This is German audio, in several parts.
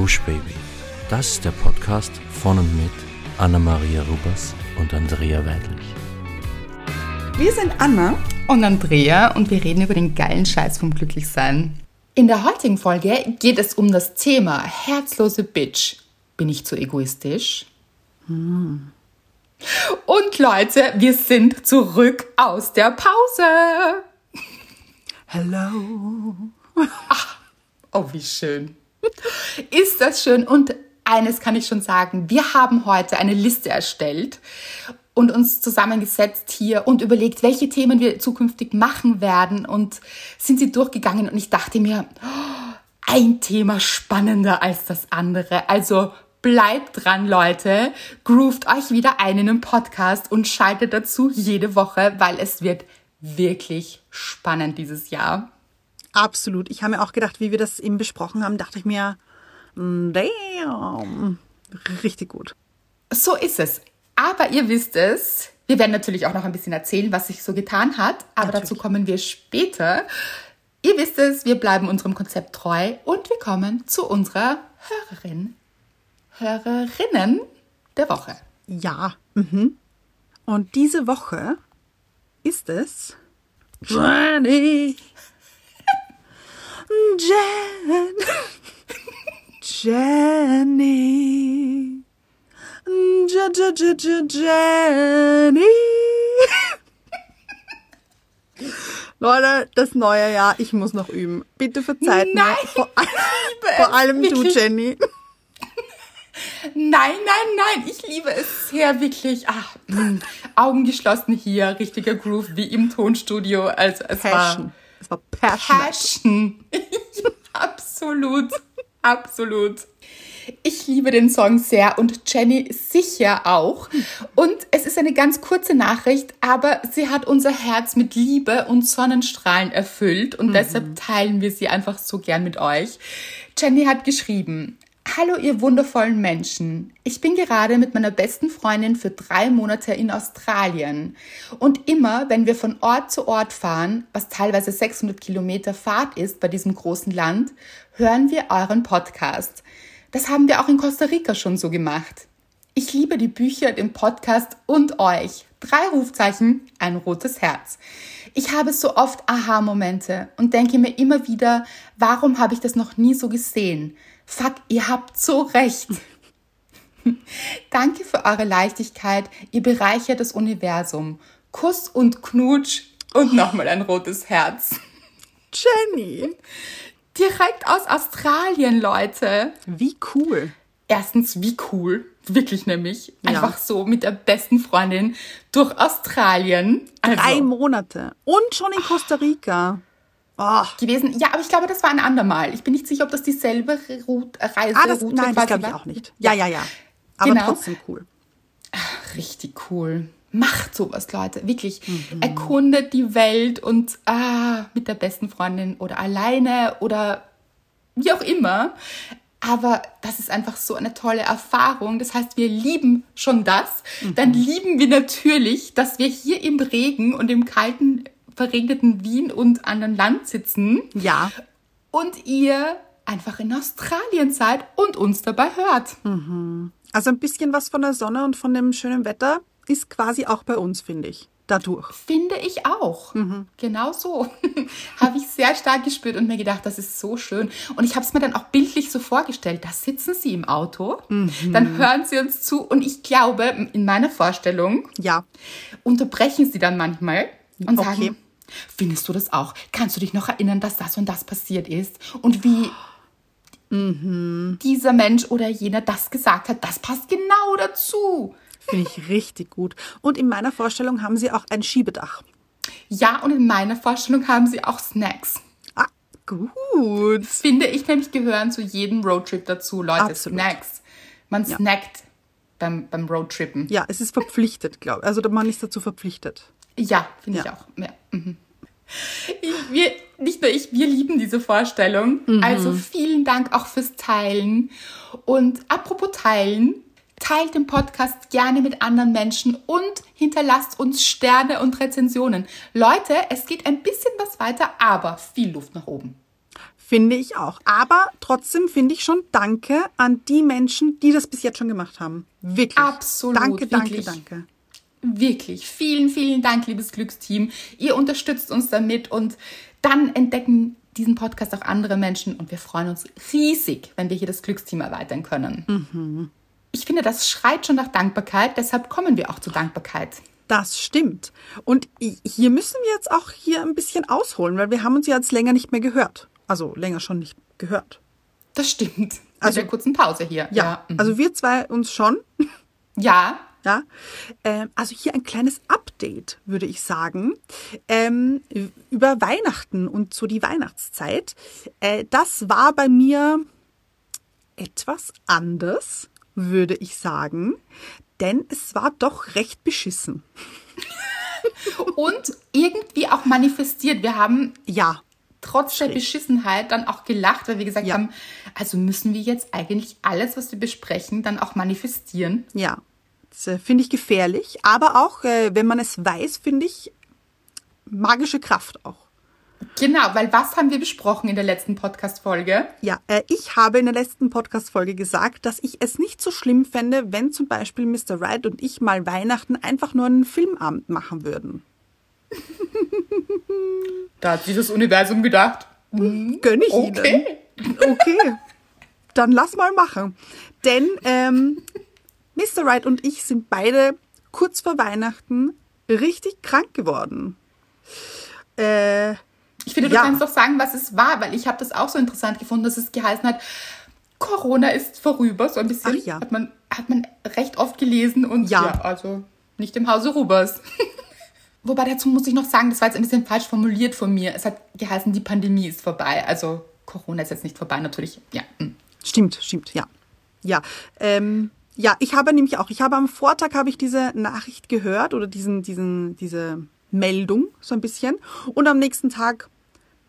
Gush Baby. Das ist der Podcast von und mit Anna-Maria Rubers und Andrea Weidlich. Wir sind Anna und Andrea und wir reden über den geilen Scheiß vom Glücklichsein. In der heutigen Folge geht es um das Thema herzlose Bitch. Bin ich zu egoistisch? Hm. Und Leute, wir sind zurück aus der Pause. Hello. Ach, oh, wie schön. Ist das schön? Und eines kann ich schon sagen, wir haben heute eine Liste erstellt und uns zusammengesetzt hier und überlegt, welche Themen wir zukünftig machen werden und sind sie durchgegangen und ich dachte mir, oh, ein Thema spannender als das andere. Also bleibt dran, Leute, groovt euch wieder ein in den Podcast und schaltet dazu jede Woche, weil es wird wirklich spannend dieses Jahr. Absolut. Ich habe mir auch gedacht, wie wir das eben besprochen haben, dachte ich mir, damn, richtig gut. So ist es. Aber ihr wisst es, wir werden natürlich auch noch ein bisschen erzählen, was sich so getan hat, aber natürlich. dazu kommen wir später. Ihr wisst es, wir bleiben unserem Konzept treu und wir kommen zu unserer Hörerin, Hörerinnen der Woche. Ja. Mhm. Und diese Woche ist es Jenny. Jen. Jenny. Jenny. Leute, das neue Jahr, ich muss noch üben. Bitte verzeiht Nein, mir. Vor, vor allem du, Jenny. Nein, nein, nein, ich liebe es sehr, wirklich. Ach, mh, mm, Augen geschlossen hier, richtiger Groove wie im Tonstudio. Also es Passion. war. Es war Passion. Passion. absolut, absolut. Ich liebe den Song sehr und Jenny sicher auch. Und es ist eine ganz kurze Nachricht, aber sie hat unser Herz mit Liebe und Sonnenstrahlen erfüllt und mhm. deshalb teilen wir sie einfach so gern mit euch. Jenny hat geschrieben, Hallo ihr wundervollen Menschen. Ich bin gerade mit meiner besten Freundin für drei Monate in Australien. Und immer, wenn wir von Ort zu Ort fahren, was teilweise 600 Kilometer Fahrt ist bei diesem großen Land, hören wir euren Podcast. Das haben wir auch in Costa Rica schon so gemacht. Ich liebe die Bücher, den Podcast und euch. Drei Rufzeichen, ein rotes Herz. Ich habe so oft Aha-Momente und denke mir immer wieder, warum habe ich das noch nie so gesehen? Fuck, ihr habt so recht. Danke für eure Leichtigkeit. Ihr bereichert das Universum. Kuss und Knutsch und nochmal ein rotes Herz. Jenny. Direkt aus Australien, Leute. Wie cool. Erstens, wie cool. Wirklich nämlich. Ja. Einfach so mit der besten Freundin durch Australien. Also. Drei Monate. Und schon in Costa Rica oh. gewesen. Ja, aber ich glaube, das war ein andermal. Ich bin nicht sicher, ob das dieselbe Route, Reise ah, das, Nein, das glaube ich auch nicht. Ja, ja, ja. Aber genau. trotzdem cool. Ach, richtig cool. Macht sowas, Leute. Wirklich. Mhm. Erkundet die Welt und ah, mit der besten Freundin oder alleine oder wie auch immer. Aber das ist einfach so eine tolle Erfahrung. Das heißt, wir lieben schon das. Mhm. Dann lieben wir natürlich, dass wir hier im Regen und im kalten verregneten Wien und anderen Land sitzen. Ja. Und ihr einfach in Australien seid und uns dabei hört. Mhm. Also ein bisschen was von der Sonne und von dem schönen Wetter ist quasi auch bei uns, finde ich. Dadurch. Finde ich auch. Mhm. Genau so. habe ich sehr stark gespürt und mir gedacht, das ist so schön. Und ich habe es mir dann auch bildlich so vorgestellt. Da sitzen sie im Auto, mhm. dann hören sie uns zu und ich glaube, in meiner Vorstellung ja. unterbrechen sie dann manchmal und okay. sagen, Findest du das auch? Kannst du dich noch erinnern, dass das und das passiert ist? Und wie mhm. dieser Mensch oder jener das gesagt hat, das passt genau dazu. Finde ich richtig gut. Und in meiner Vorstellung haben sie auch ein Schiebedach. Ja, und in meiner Vorstellung haben sie auch Snacks. Ah, gut. Finde ich nämlich gehören zu jedem Roadtrip dazu, Leute. Absolut. Snacks. Man ja. snackt beim, beim Roadtrippen. Ja, es ist verpflichtet, glaube ich. Also man ist dazu verpflichtet. Ja, finde ja. ich auch. Ja. Mhm. Wir, nicht nur ich, wir lieben diese Vorstellung. Mhm. Also vielen Dank auch fürs Teilen. Und apropos Teilen, teilt den Podcast gerne mit anderen Menschen und hinterlasst uns Sterne und Rezensionen. Leute, es geht ein bisschen was weiter, aber viel Luft nach oben. Finde ich auch. Aber trotzdem finde ich schon Danke an die Menschen, die das bis jetzt schon gemacht haben. Wirklich. Absolut, Danke, wirklich. danke, danke. Wirklich. Vielen, vielen Dank, liebes Glücksteam. Ihr unterstützt uns damit und dann entdecken diesen Podcast auch andere Menschen und wir freuen uns riesig, wenn wir hier das Glücksteam erweitern können. Ich finde, das schreit schon nach Dankbarkeit, deshalb kommen wir auch zur Dankbarkeit. Das stimmt. Und hier müssen wir jetzt auch hier ein bisschen ausholen, weil wir haben uns ja jetzt länger nicht mehr gehört. Also länger schon nicht gehört. Das stimmt. Also- Also der kurzen Pause hier. Ja, mhm. also wir zwei uns schon. ja. Ja, ähm, also hier ein kleines Update, würde ich sagen, ähm, über Weihnachten und so die Weihnachtszeit. Äh, das war bei mir etwas anders, würde ich sagen, denn es war doch recht beschissen. Und irgendwie auch manifestiert. Wir haben Ja, trotz der Beschissenheit dann auch gelacht, weil wir gesagt Ja. haben, also müssen wir jetzt eigentlich alles, was wir besprechen, dann auch manifestieren. ja, äh, finde ich gefährlich, aber auch, äh, wenn man es weiß, finde ich magische Kraft auch. Genau, weil was haben wir besprochen in der letzten Podcast-Folge? Ja, äh, ich habe in der letzten Podcast-Folge gesagt, dass ich es nicht so schlimm fände, wenn zum Beispiel Mr. Wright und ich mal Weihnachten einfach nur einen Filmabend machen würden. Da hat sich das Universum gedacht. Gönn ich Okay. Ihnen. Okay, dann lass mal machen. Denn ähm, Mr. Wright und ich sind beide kurz vor Weihnachten richtig krank geworden. Äh, Ich finde, du Ja. kannst doch sagen, was es war, weil ich habe das auch so interessant gefunden, dass es geheißen hat, Corona ist vorüber, so ein bisschen. Ach ja. Hat man, hat man recht oft gelesen und Ja. ja, also nicht im Hause Rubers. Wobei dazu muss ich noch sagen, das war jetzt ein bisschen falsch formuliert von mir. Es hat geheißen, die Pandemie ist vorbei. Also Corona ist jetzt nicht vorbei, natürlich. Ja. mm. Stimmt, stimmt, ja. Ja, ähm, ja, ich habe nämlich auch, ich habe am Vortag habe ich diese Nachricht gehört oder diesen, diesen, diese Meldung so ein bisschen und am nächsten Tag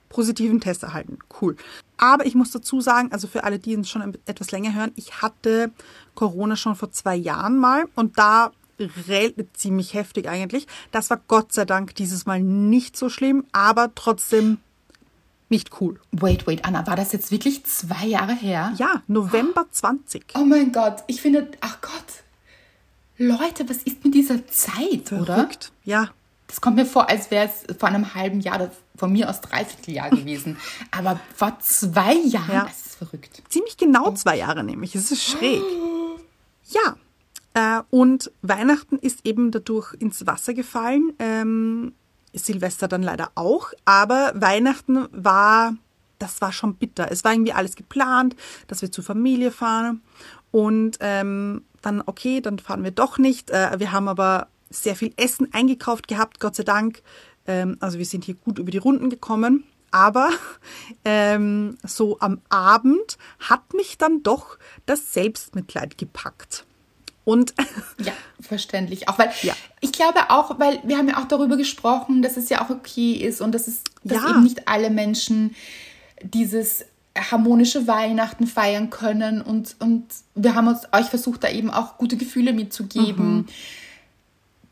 positiven Test erhalten. Cool. Aber ich muss dazu sagen, also für alle, die uns schon etwas länger hören, ich hatte Corona schon vor zwei Jahren mal und da ziemlich heftig eigentlich. Das war Gott sei Dank dieses Mal nicht so schlimm, aber trotzdem nicht cool. Wait, wait, Anna, war das jetzt wirklich zwei Jahre her? Ja, November 20. Oh mein Gott, ich finde, ach Gott. Leute, was ist mit dieser Zeit, oder? Verrückt. Ja, Das kommt mir vor, als wäre es vor einem halben Jahr oder von mir aus Dreivierteljahr gewesen. Aber vor zwei Jahren, Ja. das ist verrückt. ziemlich genau zwei Jahre nämlich. Es ist schräg. Ja, äh, und Weihnachten ist eben dadurch ins Wasser gefallen. Ähm, Silvester dann leider auch. Aber Weihnachten war, das war schon bitter. Es war irgendwie alles geplant, dass wir zur Familie fahren. Und ähm, dann, okay, dann fahren wir doch nicht. Äh, wir haben aber sehr viel Essen eingekauft gehabt, Gott sei Dank. Ähm, also wir sind hier gut über die Runden gekommen. Aber ähm, so am Abend hat mich dann doch das Selbstmitleid gepackt. Und Ja, verständlich. Auch weil, Ja. ich glaube auch, weil wir haben ja auch darüber gesprochen, dass es ja auch okay ist und dass es, dass Ja. eben nicht alle Menschen dieses harmonische Weihnachten feiern können und, und wir haben uns euch versucht, da eben auch gute Gefühle mitzugeben.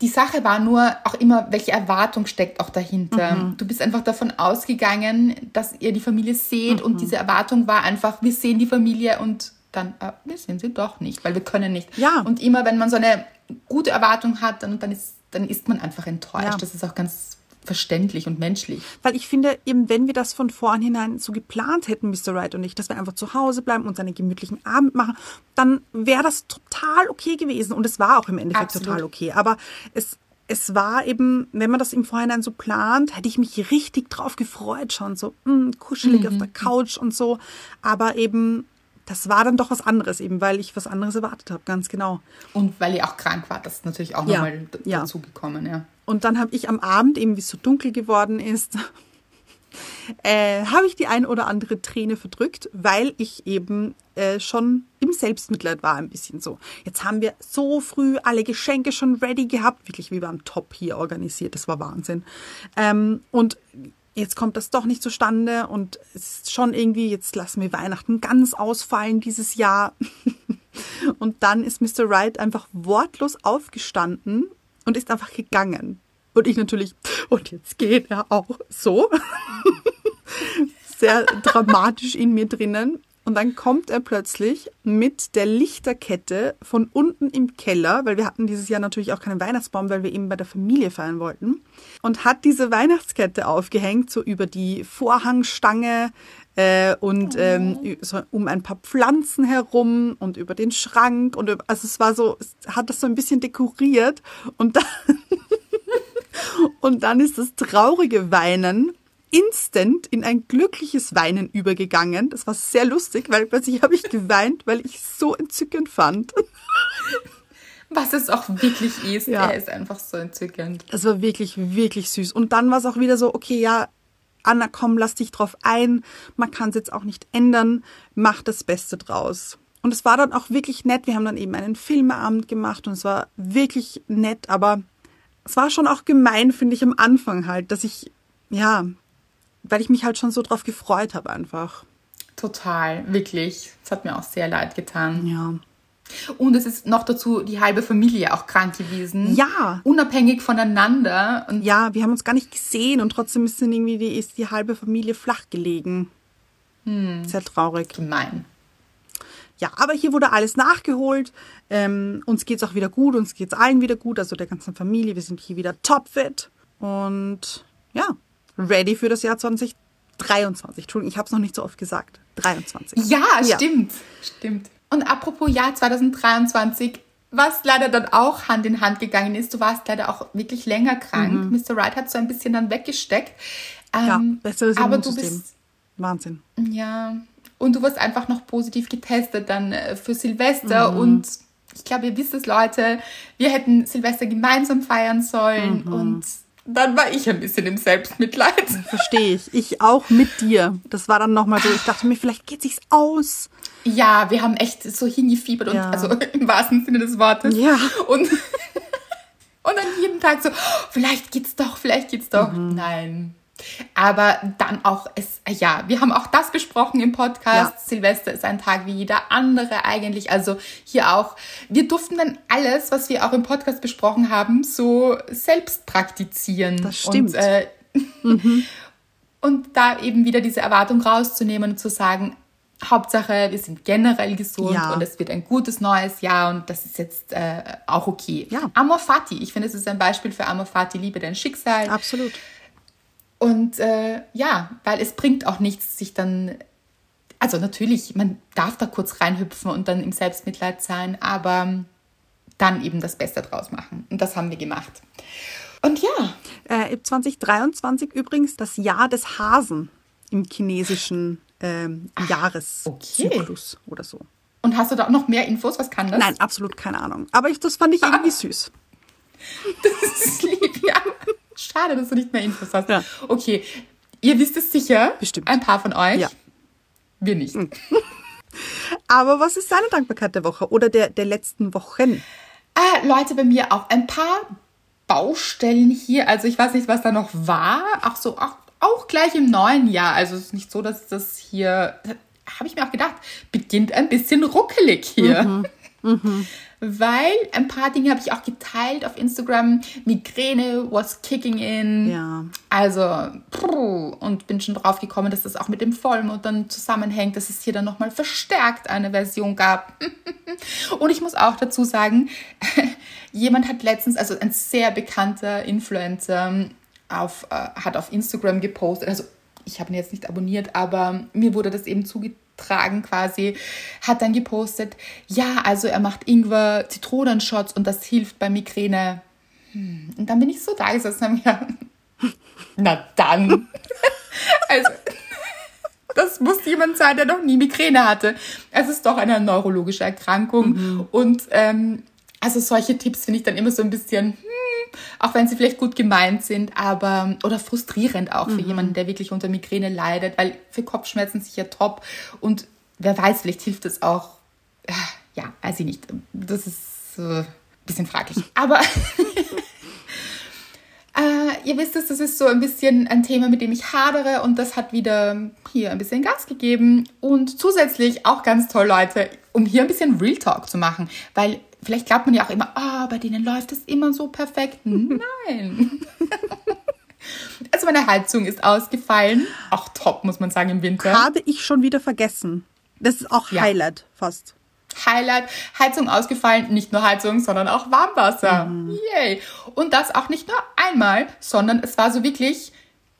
Die Sache war nur auch immer, welche Erwartung steckt auch dahinter. Du bist einfach davon ausgegangen, dass ihr die Familie seht und diese Erwartung war einfach, wir sehen die Familie und dann, äh, wir sehen sie doch nicht, weil wir können nicht. Ja. Und immer, wenn man so eine gute Erwartung hat, dann, dann, ist, dann ist man einfach enttäuscht. Ja. Das ist auch ganz verständlich und menschlich. weil ich finde, eben wenn wir das von vornherein so geplant hätten, Mr. Wright und ich, dass wir einfach zu Hause bleiben und einen gemütlichen Abend machen, dann wäre das total okay gewesen. Und es war auch im Endeffekt Absolut. total okay. Aber es, es war eben, wenn man das im Vorhinein so plant, hätte ich mich richtig drauf gefreut schon. So mh, kuschelig auf der Couch und so. Aber eben, das war dann doch was anderes, eben weil ich was anderes erwartet habe, ganz genau. Und weil ihr auch krank wart, das ist natürlich auch Ja. nochmal Ja. dazugekommen. Ja. Und dann habe ich am Abend, eben wie es so dunkel geworden ist, äh, habe ich die ein oder andere Träne verdrückt, weil ich eben äh, schon im Selbstmitleid war, ein bisschen so. Jetzt haben wir so früh alle Geschenke schon ready gehabt, wirklich wie beim Top hier organisiert, das war Wahnsinn. Ähm, und jetzt kommt das doch nicht zustande und es ist schon irgendwie, jetzt lassen wir Weihnachten ganz ausfallen dieses Jahr. Und dann ist Mr. Wright einfach wortlos aufgestanden und ist einfach gegangen. Und ich natürlich, und jetzt geht er auch so. sehr dramatisch in mir drinnen. Und dann kommt er plötzlich mit der Lichterkette von unten im Keller, weil wir hatten dieses Jahr natürlich auch keinen Weihnachtsbaum, weil wir eben bei der Familie feiern wollten. Und hat diese Weihnachtskette aufgehängt, so über die Vorhangstange äh, und ähm, so um ein paar Pflanzen herum und über den Schrank. Und also es war so, es hat das so ein bisschen dekoriert. Und dann, und dann ist das traurige Weinen instant in ein glückliches Weinen übergegangen. Das war sehr lustig, weil plötzlich habe ich geweint, weil ich es so entzückend fand. Was es auch wirklich ist. Ja. Er ist einfach so entzückend. Das war wirklich, wirklich süß. Und dann war es auch wieder so, okay, ja, Anna, komm, lass dich drauf ein. Man kann es jetzt auch nicht ändern. Mach das Beste draus. Und es war dann auch wirklich nett. Wir haben dann eben einen Filmeabend gemacht und es war wirklich nett, aber es war schon auch gemein, finde ich, am Anfang halt, dass ich, ja, weil ich mich halt schon so drauf gefreut habe einfach. Total, wirklich. Es hat mir auch sehr leid getan. Ja. Und es ist noch dazu die halbe Familie auch krank gewesen. Ja. Unabhängig voneinander. Und ja, wir haben uns gar nicht gesehen und trotzdem ist, irgendwie die, ist die halbe Familie flach gelegen. Hm. Sehr traurig. Gemein. Ja, aber hier wurde alles nachgeholt. Ähm, uns es auch wieder gut, uns geht es allen wieder gut, also der ganzen Familie. Wir sind hier wieder topfit und ja, ready für das Jahr 2023. Entschuldigung, ich habe es noch nicht so oft gesagt. 23. Ja, ja, stimmt. Stimmt. Und apropos Jahr 2023, was leider dann auch Hand in Hand gegangen ist, du warst leider auch wirklich länger krank. Mhm. Mr. Wright hat so ein bisschen dann weggesteckt. Ähm, ja, besseres aber du bist Wahnsinn. Ja, und du wirst einfach noch positiv getestet dann äh, für Silvester mhm. und ich glaube, ihr wisst es, Leute, wir hätten Silvester gemeinsam feiern sollen mhm. und dann war ich ein bisschen im Selbstmitleid. Verstehe ich. Ich auch mit dir. Das war dann nochmal so, ich dachte mir, vielleicht geht sich's aus. Ja, wir haben echt so hingefiebert und ja. also im wahrsten Sinne des Wortes. Ja. Und, und dann jeden Tag so, vielleicht geht's doch, vielleicht geht's doch. Mhm. Nein. Aber dann auch, es, ja, wir haben auch das besprochen im Podcast. Ja. Silvester ist ein Tag wie jeder andere eigentlich. Also hier auch. Wir durften dann alles, was wir auch im Podcast besprochen haben, so selbst praktizieren. Das stimmt. Und, äh, mhm. und da eben wieder diese Erwartung rauszunehmen und zu sagen, Hauptsache, wir sind generell gesund ja. und es wird ein gutes neues Jahr und das ist jetzt äh, auch okay. Ja. Amor Fati, ich finde, es ist ein Beispiel für Amor Fati, liebe dein Schicksal. Absolut. Und äh, ja, weil es bringt auch nichts, sich dann, also natürlich, man darf da kurz reinhüpfen und dann im Selbstmitleid sein, aber dann eben das Beste draus machen. Und das haben wir gemacht. Und ja. Äh, 2023 übrigens das Jahr des Hasen im chinesischen ähm, Jahreszyklus okay. oder so. Und hast du da auch noch mehr Infos? Was kann das? Nein, absolut keine Ahnung. Aber ich, das fand ich irgendwie ah. süß. Das ist lieb, ja. Schade, dass du nicht mehr Infos hast. Ja. Okay, ihr wisst es sicher. Bestimmt. Ein paar von euch. Ja. Wir nicht. Hm. Aber was ist deine Dankbarkeit der Woche oder der, der letzten Wochen? Äh, Leute, bei mir auch ein paar Baustellen hier. Also ich weiß nicht, was da noch war. Ach so, auch, auch gleich im neuen Jahr. Also es ist nicht so, dass das hier, habe ich mir auch gedacht, beginnt ein bisschen ruckelig hier. Mhm. Mhm weil ein paar Dinge habe ich auch geteilt auf Instagram. Migräne was kicking in. Ja. Also, und bin schon drauf gekommen, dass das auch mit dem Vollmond dann zusammenhängt, dass es hier dann nochmal verstärkt eine Version gab. und ich muss auch dazu sagen, jemand hat letztens, also ein sehr bekannter Influencer, auf, äh, hat auf Instagram gepostet, also ich habe ihn jetzt nicht abonniert, aber mir wurde das eben zugetragen tragen quasi, hat dann gepostet, ja, also er macht Ingwer Zitronenshots und das hilft bei Migräne. Hm, und dann bin ich so da gesessen und habe mir, na dann. also, das muss jemand sein, der noch nie Migräne hatte. Es ist doch eine neurologische Erkrankung. Mhm. Und ähm, also solche Tipps finde ich dann immer so ein bisschen, hm, auch wenn sie vielleicht gut gemeint sind, aber oder frustrierend auch für mhm. jemanden, der wirklich unter Migräne leidet, weil für Kopfschmerzen sicher top und wer weiß, vielleicht hilft es auch. Äh, ja, weiß ich nicht. Das ist äh, ein bisschen fraglich. Aber Äh, ihr wisst es, das ist so ein bisschen ein Thema, mit dem ich hadere und das hat wieder hier ein bisschen Gas gegeben. Und zusätzlich auch ganz toll, Leute, um hier ein bisschen Real Talk zu machen, weil vielleicht glaubt man ja auch immer, ah, oh, bei denen läuft es immer so perfekt. Nein. Also meine Heizung ist ausgefallen. Auch top, muss man sagen, im Winter. Habe ich schon wieder vergessen. Das ist auch Ja. Highlight fast. Highlight, Heizung ausgefallen, nicht nur Heizung, sondern auch Warmwasser. Mhm. Yay. Und das auch nicht nur einmal, sondern es war so wirklich,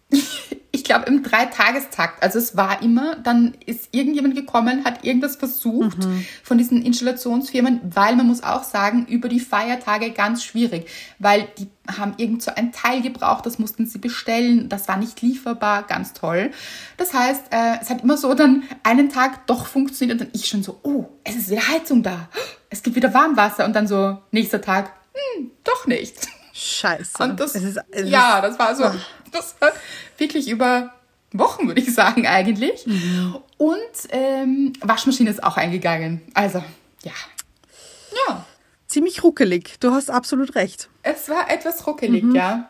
ich glaube, im Dreitagestakt. Also es war immer, dann ist irgendjemand gekommen, hat irgendwas versucht Mhm. von diesen Installationsfirmen, weil man muss auch sagen, über die Feiertage ganz schwierig, weil die haben irgend so ein Teil gebraucht, das mussten sie bestellen, das war nicht lieferbar, ganz toll. Das heißt, äh, es hat immer so dann einen Tag doch funktioniert und dann ich schon so, oh, es ist wieder Heizung da, es gibt wieder Warmwasser und dann so nächster Tag, hm, doch nicht. Scheiße. Und das, es ist, es ja, das war so, das war wirklich über Wochen, würde ich sagen, eigentlich. Und ähm, Waschmaschine ist auch eingegangen. Also, ja. Ja, ziemlich ruckelig. Du hast absolut recht. es war etwas ruckelig, ja.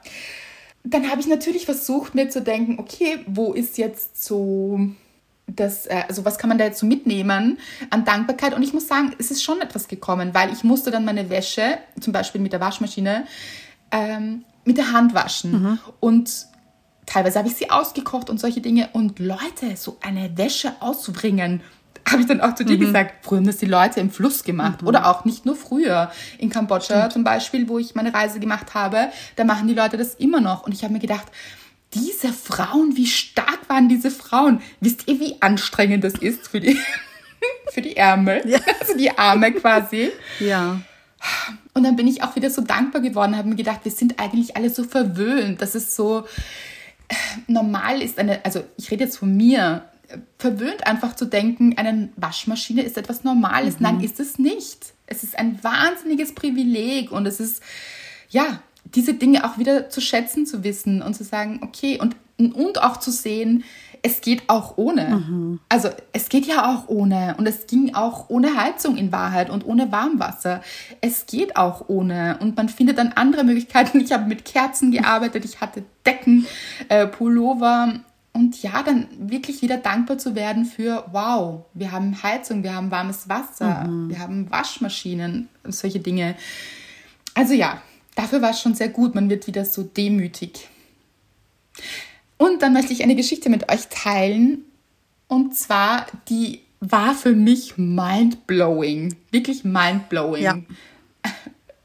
Dann habe ich natürlich versucht, mir zu denken, okay, wo ist jetzt so das, äh, also was kann man da jetzt so mitnehmen an Dankbarkeit? Und ich muss sagen, es ist schon etwas gekommen, weil ich musste dann meine Wäsche, zum Beispiel mit der Waschmaschine, ähm, mit der Hand waschen. Und teilweise habe ich sie ausgekocht und solche Dinge. Und Leute, so eine Wäsche auszubringen, habe ich dann auch zu dir gesagt, früher haben das die Leute im Fluss gemacht. Oder auch nicht nur früher. In Kambodscha zum Beispiel, wo ich meine Reise gemacht habe, da machen die Leute das immer noch. Und ich habe mir gedacht, diese Frauen, wie stark waren diese Frauen? Wisst ihr, wie anstrengend das ist für die, für die Ärmel? Ja. Also die Arme quasi. Ja. Und dann bin ich auch wieder so dankbar geworden, habe mir gedacht, wir sind eigentlich alle so verwöhnt, dass es so äh, normal ist, eine, also ich rede jetzt von mir, verwöhnt einfach zu denken, eine Waschmaschine ist etwas Normales. Nein, ist es nicht. Es ist ein wahnsinniges Privileg und es ist, ja, diese Dinge auch wieder zu schätzen zu wissen und zu sagen, okay, und, und auch zu sehen, es geht auch ohne. Also es geht ja auch ohne und es ging auch ohne Heizung in Wahrheit und ohne Warmwasser. Es geht auch ohne und man findet dann andere Möglichkeiten. Ich habe mit Kerzen gearbeitet, ich hatte Decken, äh, Pullover und ja, dann wirklich wieder dankbar zu werden für, wow, wir haben Heizung, wir haben warmes Wasser, wir haben Waschmaschinen, solche Dinge. Also ja, dafür war es schon sehr gut. Man wird wieder so demütig. Und dann möchte ich eine Geschichte mit euch teilen. Und zwar, die war für mich mindblowing. Wirklich mindblowing. Ja.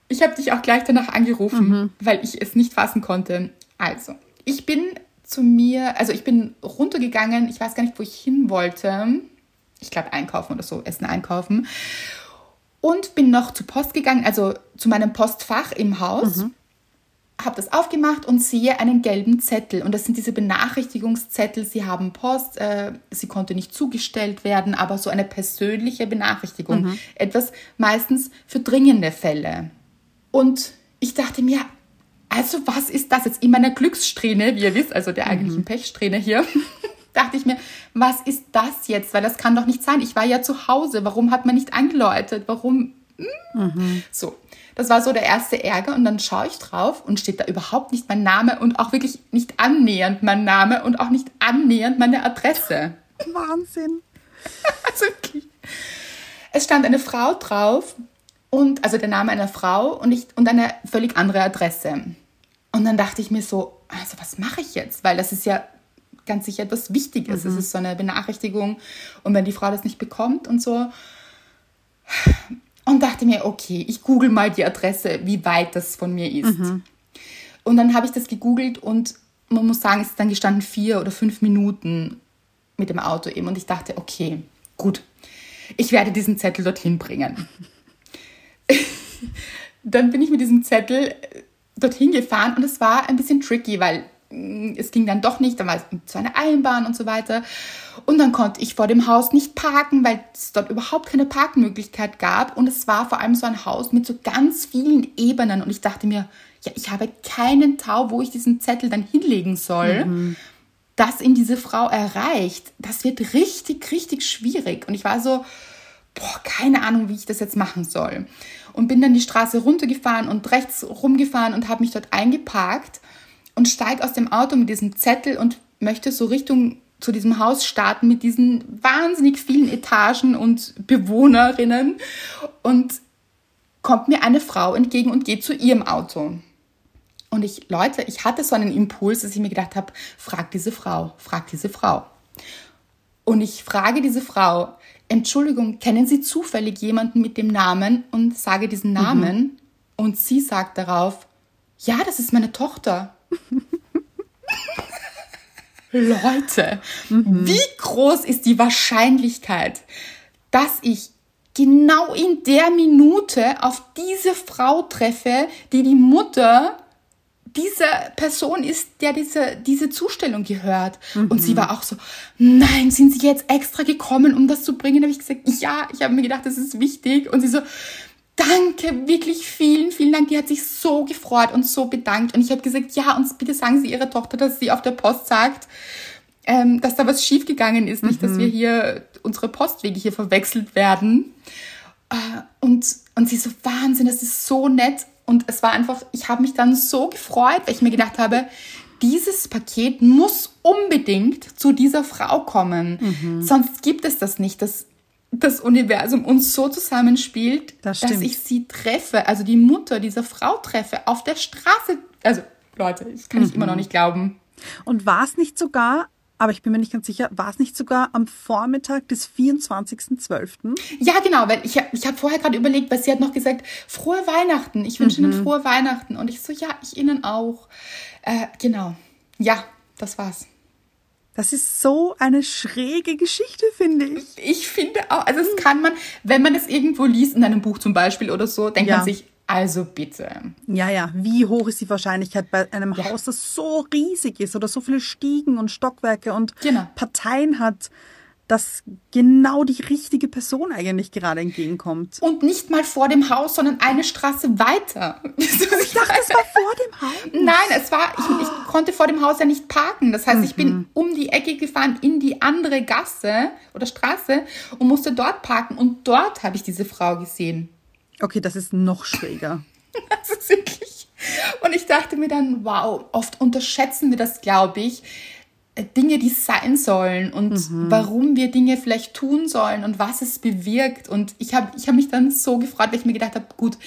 Ich habe dich auch gleich danach angerufen, weil ich es nicht fassen konnte. Also, ich bin zu mir, also ich bin runtergegangen, ich weiß gar nicht, wo ich hin wollte. Ich glaube einkaufen oder so, Essen einkaufen. Und bin noch zur Post gegangen, also zu meinem Postfach im Haus. Habe das aufgemacht und sehe einen gelben Zettel. Und das sind diese Benachrichtigungszettel. Sie haben Post, äh, sie konnte nicht zugestellt werden, aber so eine persönliche Benachrichtigung. Etwas meistens für dringende Fälle. Und ich dachte mir, also was ist das jetzt in meiner Glückssträhne, wie ihr wisst, also der eigentlichen Pechsträhne hier, dachte ich mir, was ist das jetzt? Weil das kann doch nicht sein. Ich war ja zu Hause. Warum hat man nicht angeläutet? Warum? Hm? So, das war so der erste Ärger und dann schaue ich drauf und steht da überhaupt nicht mein Name und auch wirklich nicht annähernd mein Name und auch nicht annähernd meine Adresse. Wahnsinn. Also wirklich. Es stand eine Frau drauf und also der Name einer Frau und ich und eine völlig andere Adresse. Und dann dachte ich mir so, also was mache ich jetzt? Weil das ist ja ganz sicher etwas Wichtiges. Es ist so eine Benachrichtigung und wenn die Frau das nicht bekommt und so. Und dachte mir, okay, ich google mal die Adresse, wie weit das von mir ist. Und dann habe ich das gegoogelt und man muss sagen, es ist dann gestanden vier oder fünf Minuten mit dem Auto eben. Und ich dachte, okay, gut, ich werde diesen Zettel dorthin bringen. dann bin ich mit diesem Zettel äh, dorthin gefahren und es war ein bisschen tricky, weil es ging dann doch nicht, dann war es zu einer Eisenbahn und so weiter. Und dann konnte ich vor dem Haus nicht parken, weil es dort überhaupt keine Parkmöglichkeit gab. Und es war vor allem so ein Haus mit so ganz vielen Ebenen. Und ich dachte mir, ja, ich habe keinen Tau, wo ich diesen Zettel dann hinlegen soll. Das in diese Frau erreicht, das wird richtig, richtig schwierig. Und ich war so, boah, keine Ahnung, wie ich das jetzt machen soll. Und bin dann die Straße runtergefahren und rechts rumgefahren und habe mich dort eingeparkt und steige aus dem Auto mit diesem Zettel und möchte so Richtung zu diesem Haus starten mit diesen wahnsinnig vielen Etagen und Bewohnerinnen und kommt mir eine Frau entgegen und geht zu ihrem Auto. Und ich, Leute, ich hatte so einen Impuls, dass ich mir gedacht habe, frag diese Frau, frag diese Frau. Und ich frage diese Frau, Entschuldigung, kennen Sie zufällig jemanden mit dem Namen und sage diesen Namen mhm. und sie sagt darauf, ja, das ist meine Tochter. Leute, mhm. wie groß ist die Wahrscheinlichkeit, dass ich genau in der Minute auf diese Frau treffe, die die Mutter dieser Person ist, der diese, diese Zustellung gehört. Mhm. Und sie mhm. war auch so, nein, sind Sie jetzt extra gekommen, um das zu bringen? Da habe ich gesagt, ja, ich habe mir gedacht, das ist wichtig. Und sie so, danke, wirklich vielen, vielen Dank. Die hat sich so gefreut und so bedankt. Und ich habe gesagt, ja, und bitte sagen Sie Ihrer Tochter, dass sie auf der Post sagt, ähm, dass da was schiefgegangen ist. Mhm. Nicht, dass mhm. wir hier, unsere Postwege hier verwechselt werden. Äh, und, und sie so, Wahnsinn, das ist so nett. Und es war einfach, ich habe mich dann so gefreut, weil ich mir gedacht habe, dieses Paket muss unbedingt zu dieser Frau kommen. Mhm. Sonst gibt es das nicht, dass das Universum uns so zusammenspielt, das dass ich sie treffe, also die Mutter dieser Frau treffe, auf der Straße. Also, Leute, das kann mhm. ich immer noch mhm. nicht glauben. Und war es nicht sogar aber ich bin mir nicht ganz sicher, war es nicht sogar am Vormittag des 24.12.? Ja, genau, weil ich, ich habe vorher gerade überlegt, weil sie hat noch gesagt, frohe Weihnachten, ich wünsche mhm. Ihnen frohe Weihnachten. Und ich so, ja, ich Ihnen auch. Äh, genau, ja, das war's. Das ist so eine schräge Geschichte, finde ich. Ich finde auch, also das kann man, wenn man es irgendwo liest, in einem Buch zum Beispiel oder so, denkt ja. man sich, also bitte. Ja, ja. Wie hoch ist die Wahrscheinlichkeit bei einem ja. Haus, das so riesig ist oder so viele Stiegen und Stockwerke und genau. Parteien hat, dass genau die richtige Person eigentlich gerade entgegenkommt. Und nicht mal vor dem Haus, sondern eine Straße weiter. Ich dachte, es war vor dem Haus. Nein, es war, ich, ich konnte vor dem Haus ja nicht parken. Das heißt, mhm. ich bin mhm. um die Ecke gefahren in die andere Gasse oder Straße und musste dort parken. Und dort habe ich diese Frau gesehen. Okay, das ist noch schräger. das ist wirklich. Und ich dachte mir dann, wow, oft unterschätzen wir das, glaube ich. Äh, Dinge, die sein sollen und mhm. warum wir Dinge vielleicht tun sollen und was es bewirkt. Und ich habe ich hab mich dann so gefreut, weil ich mir gedacht habe, gut,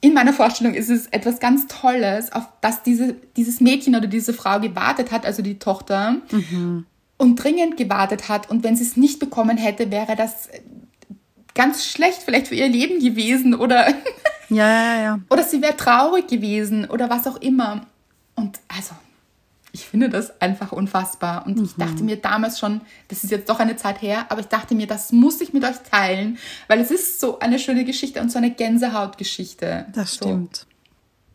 in meiner Vorstellung ist es etwas ganz Tolles, auf das diese, dieses Mädchen oder diese Frau gewartet hat, also die Tochter, mhm. und dringend gewartet hat. Und wenn sie es nicht bekommen hätte, wäre das ganz schlecht vielleicht für ihr Leben gewesen oder ja, ja, ja. oder sie wäre traurig gewesen oder was auch immer. Und also, ich finde das einfach unfassbar. Und mhm. ich dachte mir damals schon, das ist jetzt doch eine Zeit her, aber ich dachte mir, das muss ich mit euch teilen, weil es ist so eine schöne Geschichte und so eine Gänsehautgeschichte. Das stimmt. So.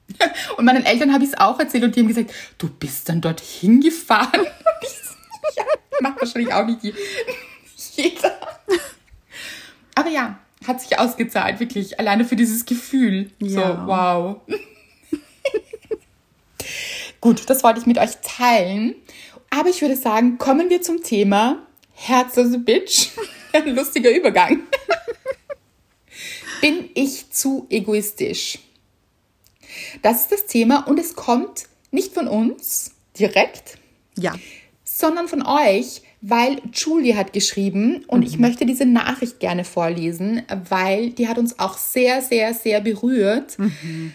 Und meinen Eltern habe ich es auch erzählt und die haben gesagt, du bist dann dorthin gefahren. ja, macht wahrscheinlich auch nicht jeder. Aber ja, hat sich ausgezahlt, wirklich. Alleine für dieses Gefühl. Ja. So, wow. Gut, das wollte ich mit euch teilen. Aber ich würde sagen, kommen wir zum Thema Herz as a Bitch. Ein lustiger Übergang. Bin ich zu egoistisch? Das ist das Thema und es kommt nicht von uns direkt, ja. sondern von euch, weil Julie hat geschrieben und mhm. ich möchte diese Nachricht gerne vorlesen, weil die hat uns auch sehr, sehr, sehr berührt, mhm.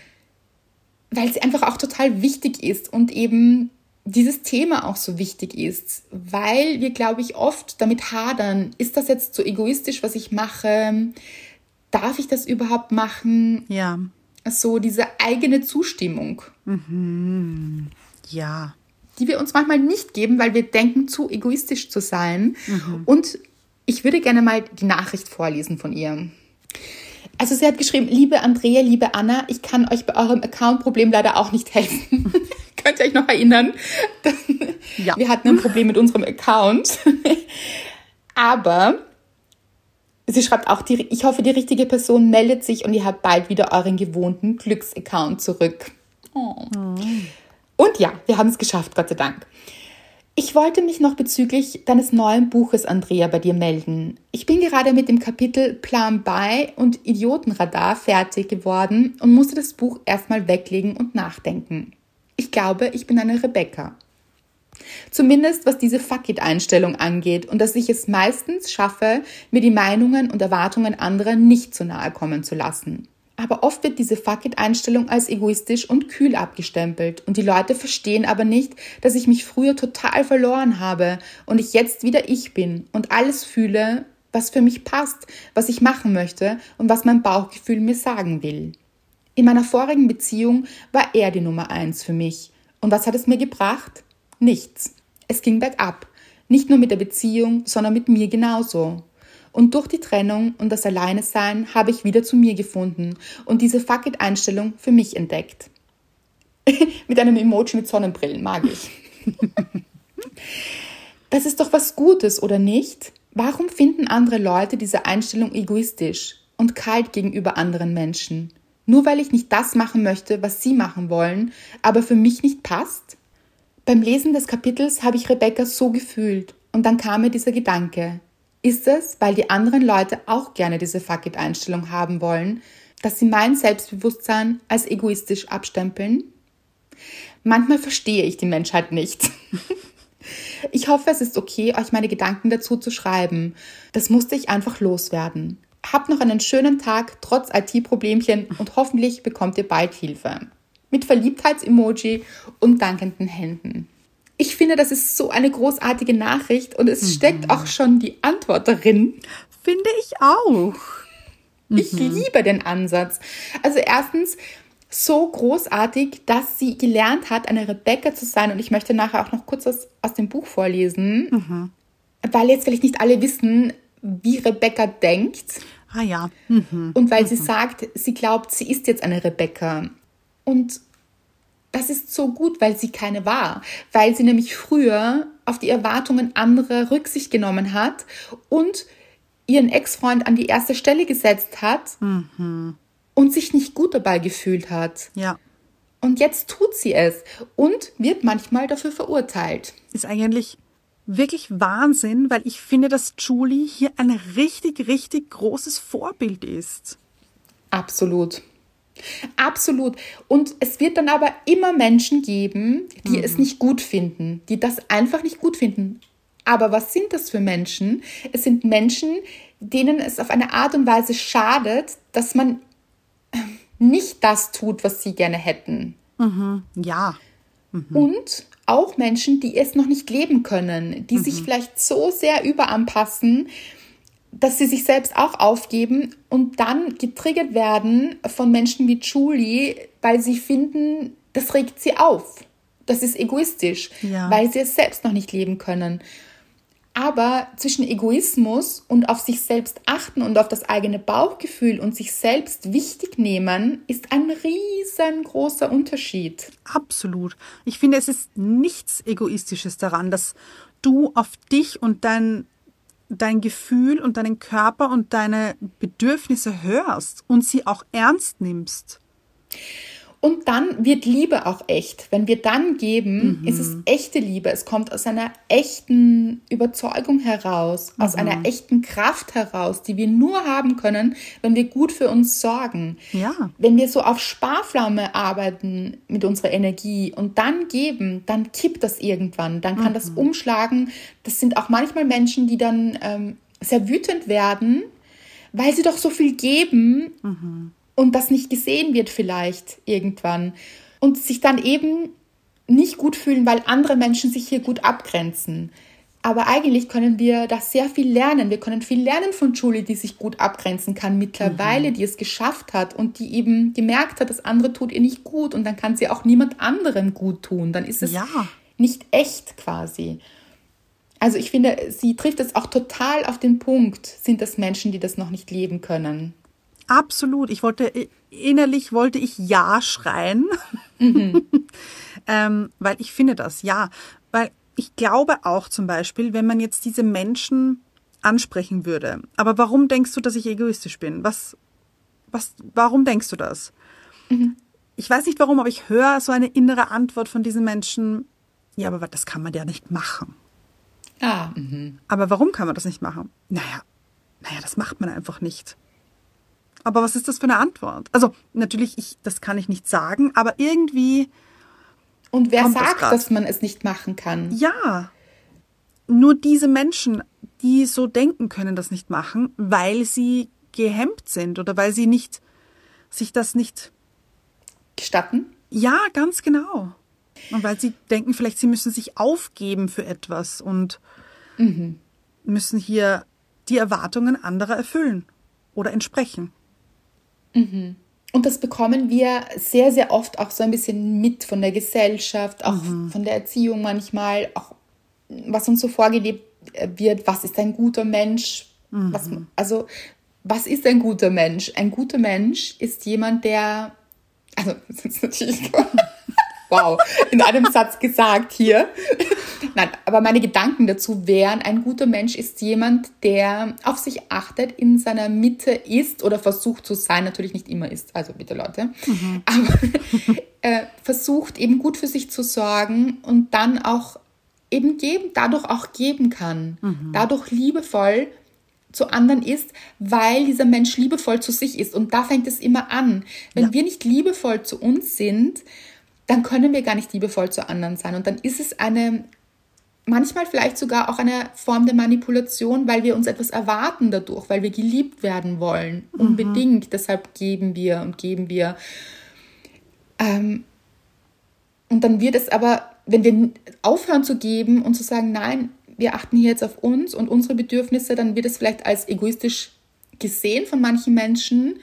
Weil sie einfach auch total wichtig ist und eben dieses Thema auch so wichtig ist, weil wir, glaube ich, oft damit hadern, ist das jetzt so egoistisch, was ich mache? Darf ich das überhaupt machen? Ja. So diese eigene Zustimmung. Mhm. Ja die wir uns manchmal nicht geben, weil wir denken, zu egoistisch zu sein. Mhm. Und ich würde gerne mal die Nachricht vorlesen von ihr. Also sie hat geschrieben, liebe Andrea, liebe Anna, ich kann euch bei eurem Account-Problem leider auch nicht helfen. Könnt ihr euch noch erinnern? ja. Wir hatten ein Problem mit unserem Account. Aber sie schreibt auch, die, ich hoffe, die richtige Person meldet sich und ihr habt bald wieder euren gewohnten Glücksaccount zurück. Oh. Oh. Und ja, wir haben es geschafft, Gott sei Dank. Ich wollte mich noch bezüglich deines neuen Buches, Andrea, bei dir melden. Ich bin gerade mit dem Kapitel Plan bei und Idiotenradar fertig geworden und musste das Buch erstmal weglegen und nachdenken. Ich glaube, ich bin eine Rebecca. Zumindest was diese Fuck-it-Einstellung angeht und dass ich es meistens schaffe, mir die Meinungen und Erwartungen anderer nicht zu nahe kommen zu lassen. Aber oft wird diese Fuck it-Einstellung als egoistisch und kühl abgestempelt. Und die Leute verstehen aber nicht, dass ich mich früher total verloren habe und ich jetzt wieder ich bin und alles fühle, was für mich passt, was ich machen möchte und was mein Bauchgefühl mir sagen will. In meiner vorigen Beziehung war er die Nummer eins für mich. Und was hat es mir gebracht? Nichts. Es ging bergab. Nicht nur mit der Beziehung, sondern mit mir genauso. Und durch die Trennung und das Alleinesein habe ich wieder zu mir gefunden und diese Fuck it-Einstellung für mich entdeckt. mit einem Emoji mit Sonnenbrillen, mag ich. das ist doch was Gutes, oder nicht? Warum finden andere Leute diese Einstellung egoistisch und kalt gegenüber anderen Menschen? Nur weil ich nicht das machen möchte, was sie machen wollen, aber für mich nicht passt? Beim Lesen des Kapitels habe ich Rebecca so gefühlt und dann kam mir dieser Gedanke. Ist es, weil die anderen Leute auch gerne diese Fuck it-Einstellung haben wollen, dass sie mein Selbstbewusstsein als egoistisch abstempeln? Manchmal verstehe ich die Menschheit nicht. ich hoffe, es ist okay, euch meine Gedanken dazu zu schreiben. Das musste ich einfach loswerden. Habt noch einen schönen Tag trotz IT-Problemchen und hoffentlich bekommt ihr bald Hilfe. Mit Verliebtheits-Emoji und dankenden Händen. Ich finde, das ist so eine großartige Nachricht und es mhm. steckt auch schon die Antwort darin. Finde ich auch. Ich mhm. liebe den Ansatz. Also erstens, so großartig, dass sie gelernt hat, eine Rebecca zu sein. Und ich möchte nachher auch noch kurz was aus dem Buch vorlesen, mhm. weil jetzt vielleicht nicht alle wissen, wie Rebecca denkt. Ah ja. Mhm. Und weil sie mhm. sagt, sie glaubt, sie ist jetzt eine Rebecca. Und das ist so gut, weil sie keine war, weil sie nämlich früher auf die Erwartungen anderer Rücksicht genommen hat und ihren Ex-Freund an die erste Stelle gesetzt hat mhm. und sich nicht gut dabei gefühlt hat. Ja. Und jetzt tut sie es und wird manchmal dafür verurteilt. Ist eigentlich wirklich Wahnsinn, weil ich finde, dass Julie hier ein richtig, richtig großes Vorbild ist. Absolut. Absolut. Und es wird dann aber immer Menschen geben, die mhm. es nicht gut finden, die das einfach nicht gut finden. Aber was sind das für Menschen? Es sind Menschen, denen es auf eine Art und Weise schadet, dass man nicht das tut, was sie gerne hätten. Mhm. Ja. Mhm. Und auch Menschen, die es noch nicht leben können, die sich mhm. vielleicht so sehr überanpassen, dass sie sich selbst auch aufgeben und dann getriggert werden von Menschen wie Julie, weil sie finden, das regt sie auf. Das ist egoistisch, ja. weil sie es selbst noch nicht leben können. Aber zwischen Egoismus und auf sich selbst achten und auf das eigene Bauchgefühl und sich selbst wichtig nehmen, ist ein riesengroßer Unterschied. Absolut. Ich finde, es ist nichts Egoistisches daran, dass du auf dich und dein dein Gefühl und deinen Körper und deine Bedürfnisse hörst und sie auch ernst nimmst. Und dann wird Liebe auch echt. Wenn wir dann geben, mhm. ist es echte Liebe. Es kommt aus einer echten Überzeugung heraus, mhm. aus einer echten Kraft heraus, die wir nur haben können, wenn wir gut für uns sorgen. Ja. Wenn wir so auf Sparflamme arbeiten mit unserer Energie und dann geben, dann kippt das irgendwann. Dann kann mhm. das umschlagen. Das sind auch manchmal Menschen, die dann ähm, sehr wütend werden, weil sie doch so viel geben mhm und das nicht gesehen wird vielleicht irgendwann und sich dann eben nicht gut fühlen, weil andere Menschen sich hier gut abgrenzen. Aber eigentlich können wir da sehr viel lernen. Wir können viel lernen von Julie, die sich gut abgrenzen kann mittlerweile, mhm. die es geschafft hat und die eben gemerkt hat, das andere tut ihr nicht gut und dann kann sie auch niemand anderem gut tun. Dann ist es ja. nicht echt quasi. Also ich finde, sie trifft es auch total auf den Punkt, sind das Menschen, die das noch nicht leben können. Absolut. Ich wollte, innerlich wollte ich Ja schreien. Mhm. ähm, weil ich finde das, ja. Weil ich glaube auch zum Beispiel, wenn man jetzt diese Menschen ansprechen würde. Aber warum denkst du, dass ich egoistisch bin? Was, was, warum denkst du das? Mhm. Ich weiß nicht warum, aber ich höre so eine innere Antwort von diesen Menschen. Ja, aber das kann man ja nicht machen. Ah. Mhm. Aber warum kann man das nicht machen? Naja, naja, das macht man einfach nicht. Aber was ist das für eine Antwort? Also natürlich, ich, das kann ich nicht sagen, aber irgendwie. Und wer sagt, das dass man es nicht machen kann? Ja. Nur diese Menschen, die so denken, können das nicht machen, weil sie gehemmt sind oder weil sie nicht sich das nicht Gestatten? Ja, ganz genau. Und weil sie denken, vielleicht sie müssen sich aufgeben für etwas und müssen hier die Erwartungen anderer erfüllen oder entsprechen. Und das bekommen wir sehr, sehr oft auch so ein bisschen mit von der Gesellschaft, auch von der Erziehung manchmal, auch was uns so vorgelebt wird, was ist ein guter Mensch? Was, also, was ist ein guter Mensch? Ein guter Mensch ist jemand, der, also, das ist natürlich, wow, in einem Satz gesagt hier. Nein, aber meine Gedanken dazu wären, ein guter Mensch ist jemand, der auf sich achtet, in seiner Mitte ist oder versucht zu sein, natürlich nicht immer ist, also bitte Leute, aber äh, versucht eben gut für sich zu sorgen und dann auch eben geben, dadurch auch geben kann, dadurch liebevoll zu anderen ist, weil dieser Mensch liebevoll zu sich ist. Und da fängt es immer an. Wenn Ja. wir nicht liebevoll zu uns sind, dann können wir gar nicht liebevoll zu anderen sein. Und dann ist es eine, manchmal vielleicht sogar auch eine Form der Manipulation, weil wir uns etwas erwarten dadurch, weil wir geliebt werden wollen. Unbedingt. Deshalb geben wir und geben wir. Ähm, und dann wird es aber, wenn wir aufhören zu geben und zu sagen, nein, wir achten hier jetzt auf uns und unsere Bedürfnisse, dann wird es vielleicht als egoistisch gesehen von manchen Menschen.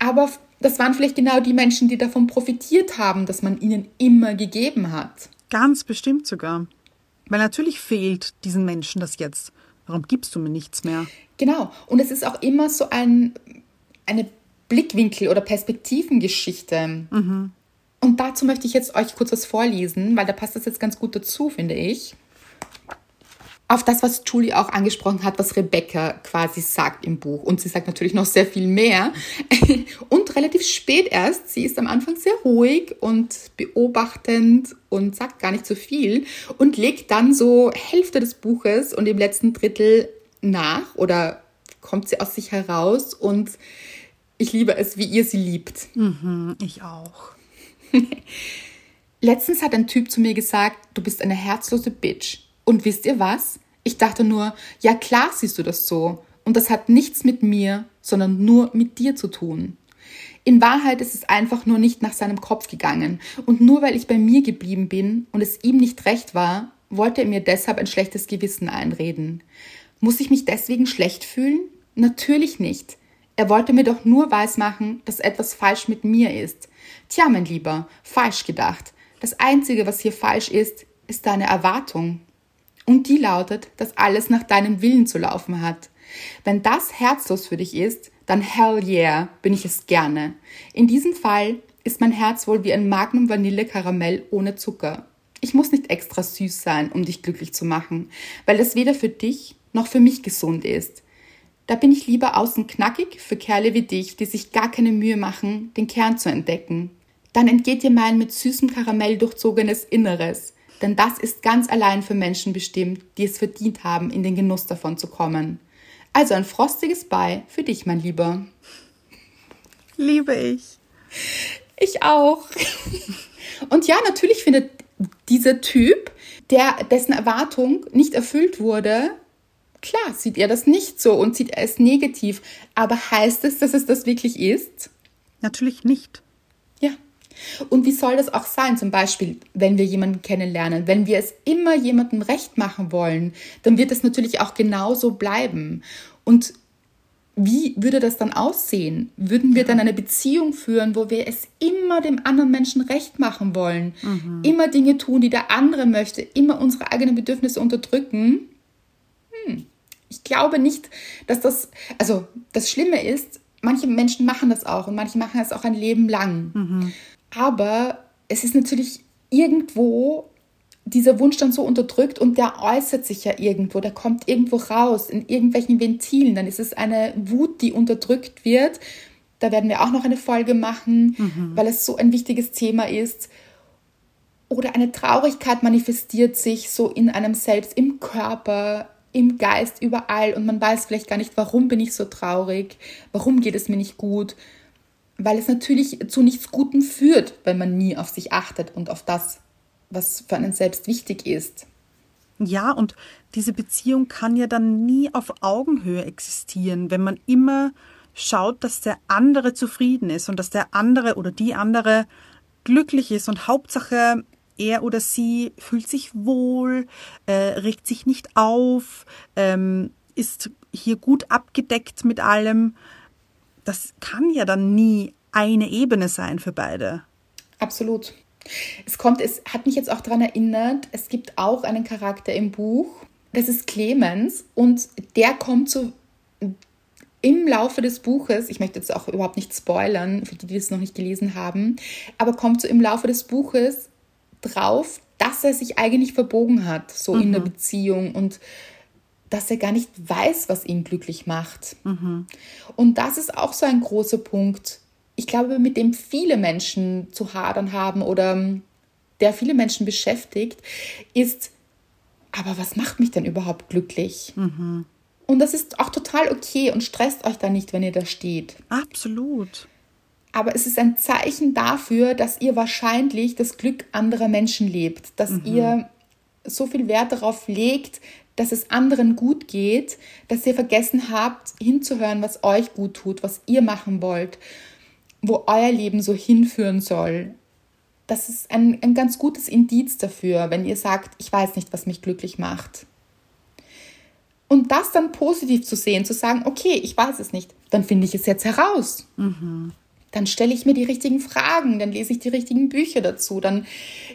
Aber das waren vielleicht genau die Menschen, die davon profitiert haben, dass man ihnen immer gegeben hat. Ganz bestimmt sogar. Weil natürlich fehlt diesen Menschen das jetzt. Warum gibst du mir nichts mehr? Genau. Und es ist auch immer so ein, eine Blickwinkel- oder Perspektivengeschichte. Und dazu möchte ich jetzt euch kurz was vorlesen, weil da passt das jetzt ganz gut dazu, finde ich. Auf das, was Julie auch angesprochen hat, was Rebecca quasi sagt im Buch. Und sie sagt natürlich noch sehr viel mehr. Und relativ spät erst. Sie ist am Anfang sehr ruhig und beobachtend und sagt gar nicht so viel und legt dann so Hälfte des Buches und im letzten Drittel nach oder kommt sie aus sich heraus und ich liebe es, wie ihr sie liebt. Hm, Ich auch. Letztens hat ein Typ zu mir gesagt, du bist eine herzlose Bitch. Und wisst ihr was? Ich dachte nur, ja klar siehst du das so. Und das hat nichts mit mir, sondern nur mit dir zu tun. In Wahrheit ist es einfach nur nicht nach seinem Kopf gegangen. Und nur weil ich bei mir geblieben bin und es ihm nicht recht war, wollte er mir deshalb ein schlechtes Gewissen einreden. Muss ich mich deswegen schlecht fühlen? Natürlich nicht. Er wollte mir doch nur weismachen, dass etwas falsch mit mir ist. Tja, mein Lieber, falsch gedacht. Das Einzige, was hier falsch ist, ist deine Erwartung. Und die lautet, dass alles nach deinem Willen zu laufen hat. Wenn das herzlos für dich ist, dann hell yeah, bin ich es gerne. In diesem Fall ist mein Herz wohl wie ein Magnum Vanille Karamell ohne Zucker. Ich muss nicht extra süß sein, um dich glücklich zu machen, weil das weder für dich noch für mich gesund ist. Da bin ich lieber außen knackig für Kerle wie dich, die sich gar keine Mühe machen, den Kern zu entdecken. Dann entgeht dir mein mit süßem Karamell durchzogenes Inneres, denn das ist ganz allein für Menschen bestimmt, die es verdient haben, in den Genuss davon zu kommen. Also ein frostiges Bei für dich, mein Lieber. Liebe ich. Ich auch. Und ja, natürlich findet dieser Typ, der, dessen Erwartung nicht erfüllt wurde, klar, sieht er das nicht so und sieht er es negativ. Aber heißt es, dass es das wirklich ist? Natürlich nicht. Und wie soll das auch sein? Zum Beispiel, wenn wir jemanden kennenlernen, wenn wir es immer jemandem recht machen wollen, dann wird es natürlich auch genauso bleiben. Und wie würde das dann aussehen? Würden wir dann eine Beziehung führen, wo wir es immer dem anderen Menschen recht machen wollen? Immer Dinge tun, die der andere möchte, immer unsere eigenen Bedürfnisse unterdrücken? Hm. Ich glaube nicht, dass das, also das Schlimme ist, manche Menschen machen das auch und manche machen es auch ein Leben lang. Aber es ist natürlich irgendwo dieser Wunsch dann so unterdrückt und der äußert sich ja irgendwo, der kommt irgendwo raus in irgendwelchen Ventilen. Dann ist es eine Wut, die unterdrückt wird. Da werden wir auch noch eine Folge machen, weil es so ein wichtiges Thema ist. Oder eine Traurigkeit manifestiert sich so in einem selbst, im Körper, im Geist, überall. Und man weiß vielleicht gar nicht, warum bin ich so traurig, warum geht es mir nicht gut. Weil es natürlich zu nichts Gutem führt, wenn man nie auf sich achtet und auf das, was für einen selbst wichtig ist. Ja, und diese Beziehung kann ja dann nie auf Augenhöhe existieren, wenn man immer schaut, dass der andere zufrieden ist und dass der andere oder die andere glücklich ist und Hauptsache er oder sie fühlt sich wohl, äh, regt sich nicht auf, ähm, ist hier gut abgedeckt mit allem. Das kann ja dann nie eine Ebene sein für beide. Absolut. Es kommt, es hat mich jetzt auch daran erinnert, es gibt auch einen Charakter im Buch, das ist Clemens und der kommt so im Laufe des Buches, ich möchte jetzt auch überhaupt nicht spoilern, für die, die es noch nicht gelesen haben, aber kommt so im Laufe des Buches drauf, dass er sich eigentlich verbogen hat, so mhm. in der mhm. Beziehung und dass er gar nicht weiß, was ihn glücklich macht. Mhm. Und das ist auch so ein großer Punkt, ich glaube, mit dem viele Menschen zu hadern haben oder der viele Menschen beschäftigt, ist, aber was macht mich denn überhaupt glücklich? Mhm. Und das ist auch total okay und stresst euch da nicht, wenn ihr da steht. Absolut. Aber es ist ein Zeichen dafür, dass ihr wahrscheinlich das Glück anderer Menschen lebt, dass mhm. ihr so viel Wert darauf legt, dass es anderen gut geht, dass ihr vergessen habt, hinzuhören, was euch gut tut, was ihr machen wollt, wo euer Leben so hinführen soll. Das ist ein, ein ganz gutes Indiz dafür, wenn ihr sagt, ich weiß nicht, was mich glücklich macht. Und das dann positiv zu sehen, zu sagen, okay, ich weiß es nicht, dann finde ich es jetzt heraus. Mhm. Dann stelle ich mir die richtigen Fragen, dann lese ich die richtigen Bücher dazu, dann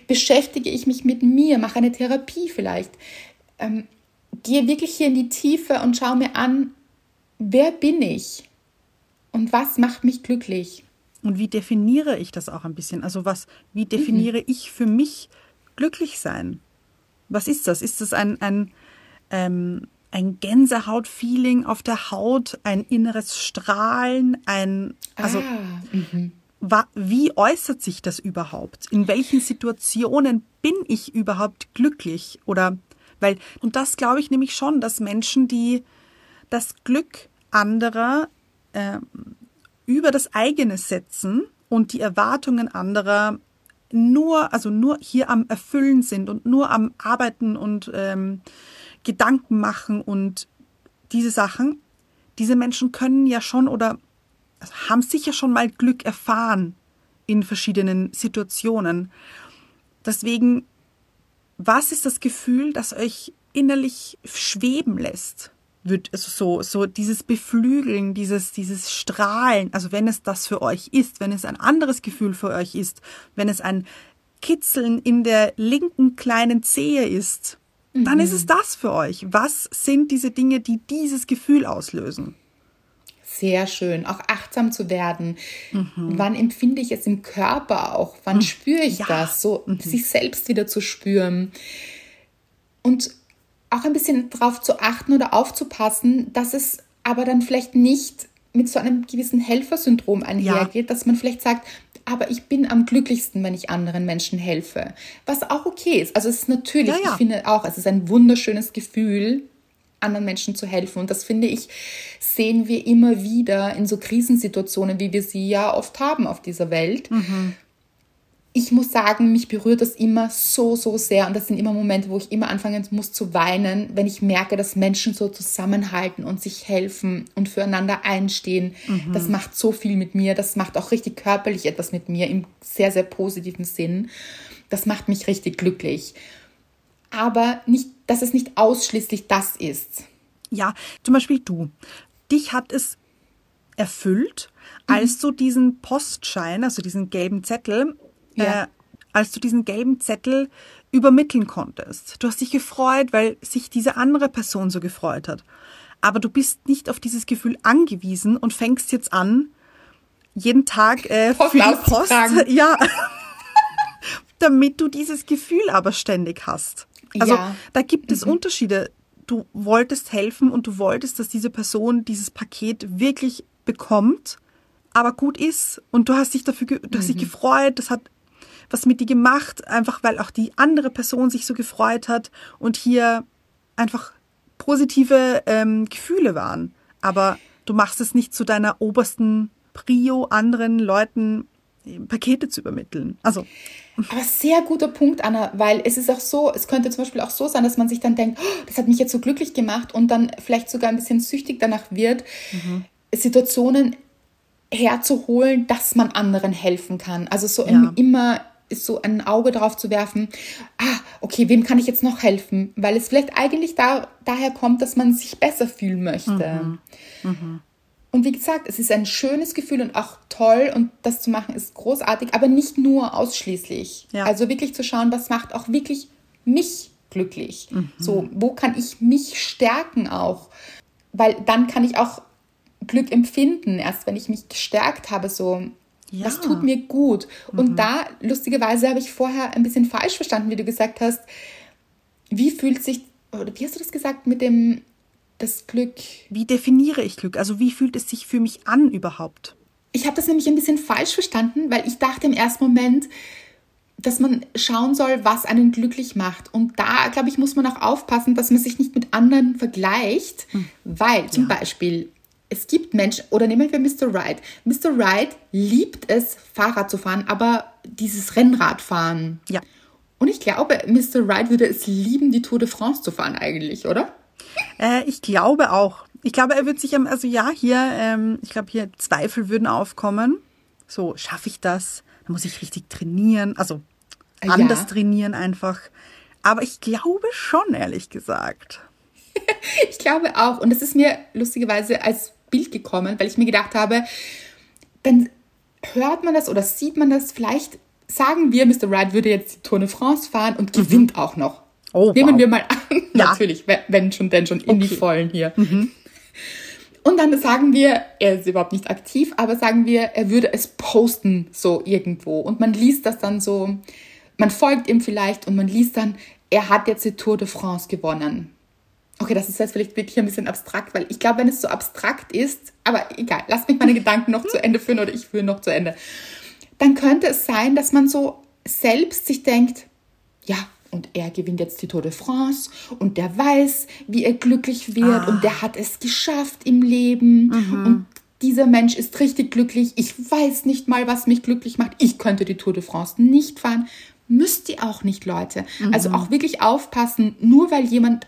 beschäftige ich mich mit mir, mache eine Therapie vielleicht. Ähm, gehe wirklich hier in die Tiefe und schaue mir an, wer bin ich und was macht mich glücklich. Und wie definiere ich das auch ein bisschen? Also was, wie definiere mhm. ich für mich glücklich sein? Was ist das? Ist das ein, ein ähm, ein Gänsehaut-Feeling auf der Haut, ein inneres Strahlen, ein, also, ah, mhm. wie äußert sich das überhaupt? In welchen Situationen bin ich überhaupt glücklich? Oder, weil, und das glaube ich nämlich schon, dass Menschen, die das Glück anderer äh, über das eigene setzen und die Erwartungen anderer nur, also nur hier am Erfüllen sind und nur am Arbeiten und ähm, Gedanken machen und diese Sachen, diese Menschen können ja schon oder haben sicher schon mal Glück erfahren in verschiedenen Situationen. Deswegen, was ist das Gefühl, das euch innerlich schweben lässt? Wird also so, so dieses Beflügeln, dieses, dieses Strahlen, also wenn es das für euch ist, wenn es ein anderes Gefühl für euch ist, wenn es ein Kitzeln in der linken kleinen Zehe ist, dann mhm. ist es das für euch. Was sind diese Dinge, die dieses Gefühl auslösen? Sehr schön, auch achtsam zu werden. Mhm. Wann empfinde ich es im Körper auch? Wann mhm. spüre ich ja. das? So mhm. sich selbst wieder zu spüren. Und auch ein bisschen darauf zu achten oder aufzupassen, dass es aber dann vielleicht nicht mit so einem gewissen Helfersyndrom einhergeht, ja. dass man vielleicht sagt, aber ich bin am glücklichsten, wenn ich anderen Menschen helfe. Was auch okay ist. Also es ist natürlich, ja, ja. ich finde auch, es ist ein wunderschönes Gefühl, anderen Menschen zu helfen. Und das finde ich, sehen wir immer wieder in so Krisensituationen, wie wir sie ja oft haben auf dieser Welt. Mhm ich muss sagen, mich berührt das immer so, so sehr. Und das sind immer Momente, wo ich immer anfangen muss zu weinen, wenn ich merke, dass Menschen so zusammenhalten und sich helfen und füreinander einstehen. Mhm. Das macht so viel mit mir. Das macht auch richtig körperlich etwas mit mir im sehr, sehr positiven Sinn. Das macht mich richtig glücklich. Aber nicht, dass es nicht ausschließlich das ist. Ja, zum Beispiel du. Dich hat es erfüllt, mhm. als du diesen Postschein, also diesen gelben Zettel, ja. äh, als du diesen gelben Zettel übermitteln konntest. Du hast dich gefreut, weil sich diese andere Person so gefreut hat. Aber du bist nicht auf dieses Gefühl angewiesen und fängst jetzt an, jeden Tag äh, Post viel Post, ja, damit du dieses Gefühl aber ständig hast. Also ja. da gibt es mhm. Unterschiede. Du wolltest helfen und du wolltest, dass diese Person dieses Paket wirklich bekommt, aber gut ist und du hast dich dafür, du hast dich mhm. gefreut, das hat was mit dir gemacht, einfach weil auch die andere Person sich so gefreut hat und hier einfach positive ähm, Gefühle waren. Aber du machst es nicht zu deiner obersten Prio, anderen Leuten äh, Pakete zu übermitteln. Also. Aber sehr guter Punkt, Anna, weil es ist auch so, es könnte zum Beispiel auch so sein, dass man sich dann denkt, oh, das hat mich jetzt so glücklich gemacht und dann vielleicht sogar ein bisschen süchtig danach wird. Mhm Situationen herzuholen, dass man anderen helfen kann. Also so Ja. im, immer so ein Auge drauf zu werfen, ah, okay, wem kann ich jetzt noch helfen? Weil es vielleicht eigentlich da, daher kommt, dass man sich besser fühlen möchte. Mhm. Und wie gesagt, es ist ein schönes Gefühl und auch toll und das zu machen ist großartig, aber nicht nur ausschließlich. Ja. Also wirklich zu schauen, was macht auch wirklich mich glücklich. Mhm. So, wo kann ich mich stärken auch? Weil dann kann ich auch Glück empfinden, erst wenn ich mich gestärkt habe, so, Ja. was tut mir gut? Und da, lustigerweise, habe ich vorher ein bisschen falsch verstanden, wie du gesagt hast, wie fühlt sich, oder wie hast du das gesagt, mit dem, das Glück, Wie definiere ich Glück? Also wie fühlt es sich für mich an überhaupt? Ich habe das nämlich ein bisschen falsch verstanden, weil ich dachte im ersten Moment, dass man schauen soll, was einen glücklich macht. Und da, glaube ich, muss man auch aufpassen, dass man sich nicht mit anderen vergleicht, weil zum Beispiel es gibt Menschen, oder nehmen wir Mr. Wright. Mr. Wright liebt es, Fahrrad zu fahren, aber dieses Rennradfahren. Ja. Und ich glaube, Mr. Wright würde es lieben, die Tour de France zu fahren eigentlich, oder? Äh, ich glaube auch. Ich glaube, er wird sich, am- also ja, hier, ähm, ich glaube, hier Zweifel würden aufkommen. So, schaffe ich das? Da muss ich richtig trainieren, also Ja. anders trainieren einfach. Aber ich glaube schon, ehrlich gesagt. Ich glaube auch. Und es ist mir lustigerweise als Bild gekommen, weil ich mir gedacht habe, dann hört man das oder sieht man das. Vielleicht sagen wir, Mr. Wright würde jetzt die Tour de France fahren und gewinnt auch noch. Mhm. Oh, Nehmen wow. wir mal an. Ja. Natürlich, wenn- schon, denn schon in die Okay. Mhm. Vollen hier. Und dann sagen wir, er ist überhaupt nicht aktiv, aber sagen wir, er würde es posten so irgendwo. Und man liest das dann so, man folgt ihm vielleicht und man liest dann, er hat jetzt die Tour de France gewonnen. Okay, das ist jetzt vielleicht wirklich ein bisschen abstrakt, weil ich glaube, wenn es so abstrakt ist, aber egal, lass mich meine Gedanken noch zu Ende führen oder ich führe noch zu Ende. Dann könnte es sein, dass man so selbst sich denkt, ja, und er gewinnt jetzt die Tour de France und der weiß, wie er glücklich wird und der hat es geschafft im Leben und dieser Mensch ist richtig glücklich. Ich weiß nicht mal, was mich glücklich macht. Ich könnte die Tour de France nicht fahren. Müsst ihr auch nicht, Leute. Also auch wirklich aufpassen, nur weil jemand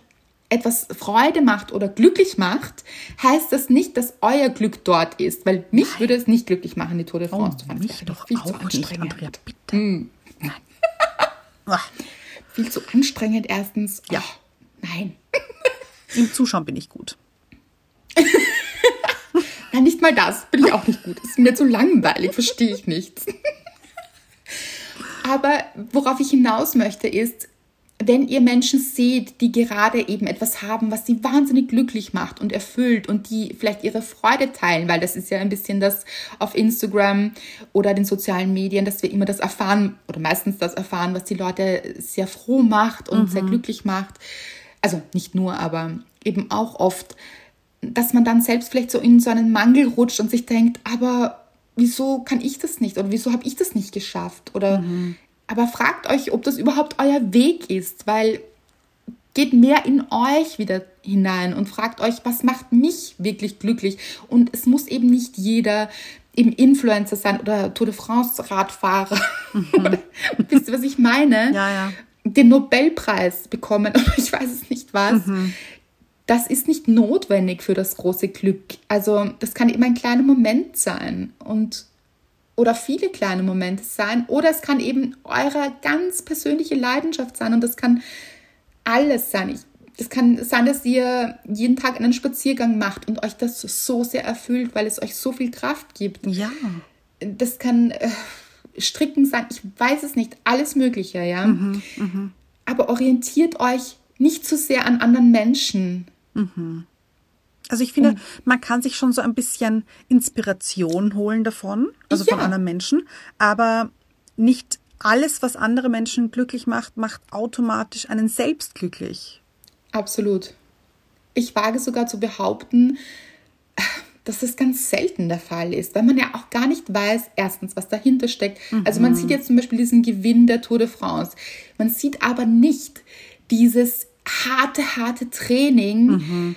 etwas Freude macht oder glücklich macht, heißt das nicht, dass euer Glück dort ist. Weil mich würde es nicht glücklich machen, die Tour de France zu fahren. Mich doch viel zu auch nicht, anstrengend. Andrea, bitte. Nein. Viel zu anstrengend erstens. Ja. Oh, nein. Im Zuschauen bin ich gut. Nein, nicht mal das. Bin ich auch nicht gut. Ist mir zu langweilig, verstehe ich nichts. Aber worauf ich hinaus möchte, ist, wenn ihr Menschen seht, die gerade eben etwas haben, was sie wahnsinnig glücklich macht und erfüllt und die vielleicht ihre Freude teilen, weil das ist ja ein bisschen das auf Instagram oder den sozialen Medien, dass wir immer das erfahren oder meistens das erfahren, was die Leute sehr froh macht und sehr glücklich macht. Also nicht nur, aber eben auch oft, dass man dann selbst vielleicht so in so einen Mangel rutscht und sich denkt, aber wieso kann ich das nicht oder wieso habe ich das nicht geschafft oder aber fragt euch, ob das überhaupt euer Weg ist, weil geht mehr in euch wieder hinein und fragt euch, was macht mich wirklich glücklich und es muss eben nicht jeder eben Influencer sein oder Tour de France Radfahrer. Wisst ihr, was ich meine? Ja, ja. Den Nobelpreis bekommen oder ich weiß es nicht was das ist nicht notwendig für das große Glück. Also das kann eben ein kleiner Moment sein und oder viele kleine Momente sein oder es kann eben eure ganz persönliche Leidenschaft sein und das kann alles sein. Ich, es kann sein, dass ihr jeden Tag einen Spaziergang macht und euch das so sehr erfüllt, weil es euch so viel Kraft gibt. Ja. Das kann äh, Stricken sein, ich weiß es nicht, alles Mögliche, ja. Aber orientiert euch nicht zu sehr an anderen Menschen. Also ich finde, man kann sich schon so ein bisschen Inspiration holen davon, also von Ja. anderen Menschen, aber nicht alles, was andere Menschen glücklich macht, macht automatisch einen selbst glücklich. Absolut. Ich wage sogar zu behaupten, dass das ganz selten der Fall ist, weil man ja auch gar nicht weiß, erstens, was dahinter steckt. Also man sieht jetzt zum Beispiel diesen Gewinn der Tour de France. Man sieht aber nicht dieses harte, harte Training,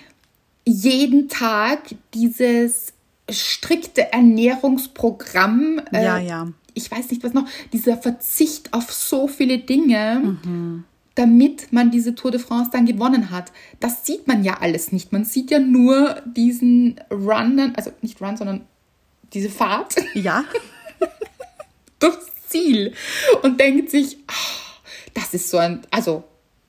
jeden Tag dieses strikte Ernährungsprogramm. äh, Ja, ja. Ich weiß nicht, was noch, dieser Verzicht auf so viele Dinge. damit man diese Tour de France dann gewonnen hat. Das sieht man ja alles nicht. Man sieht ja nur diesen Run, also nicht Run, sondern diese Fahrt Ja, durchs Ziel und denkt sich, ah, das ist so ein, also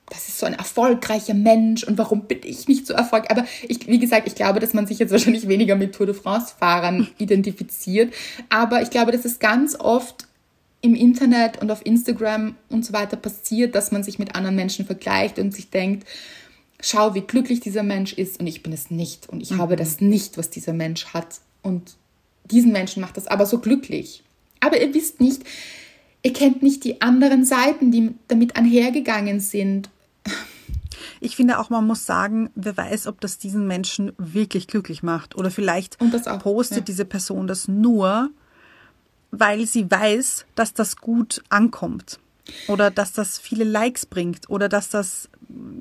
das ist so ein erfolgreicher Mensch und warum bin ich nicht so erfolgreich? Aber ich, wie gesagt, ich glaube, dass man sich jetzt wahrscheinlich weniger mit Tour de France-Fahrern identifiziert. Aber ich glaube, dass es ganz oft im Internet und auf Instagram und so weiter passiert, dass man sich mit anderen Menschen vergleicht und sich denkt, schau, wie glücklich dieser Mensch ist und ich bin es nicht und ich habe das nicht, was dieser Mensch hat und diesen Menschen macht das aber so glücklich. Aber ihr wisst nicht, ihr kennt nicht die anderen Seiten, die damit einhergegangen sind. Ich finde auch, man muss sagen, wer weiß, ob das diesen Menschen wirklich glücklich macht. Oder vielleicht Und das auch, postet ja. diese Person das nur, weil sie weiß, dass das gut ankommt. Oder dass das viele Likes bringt. Oder dass das,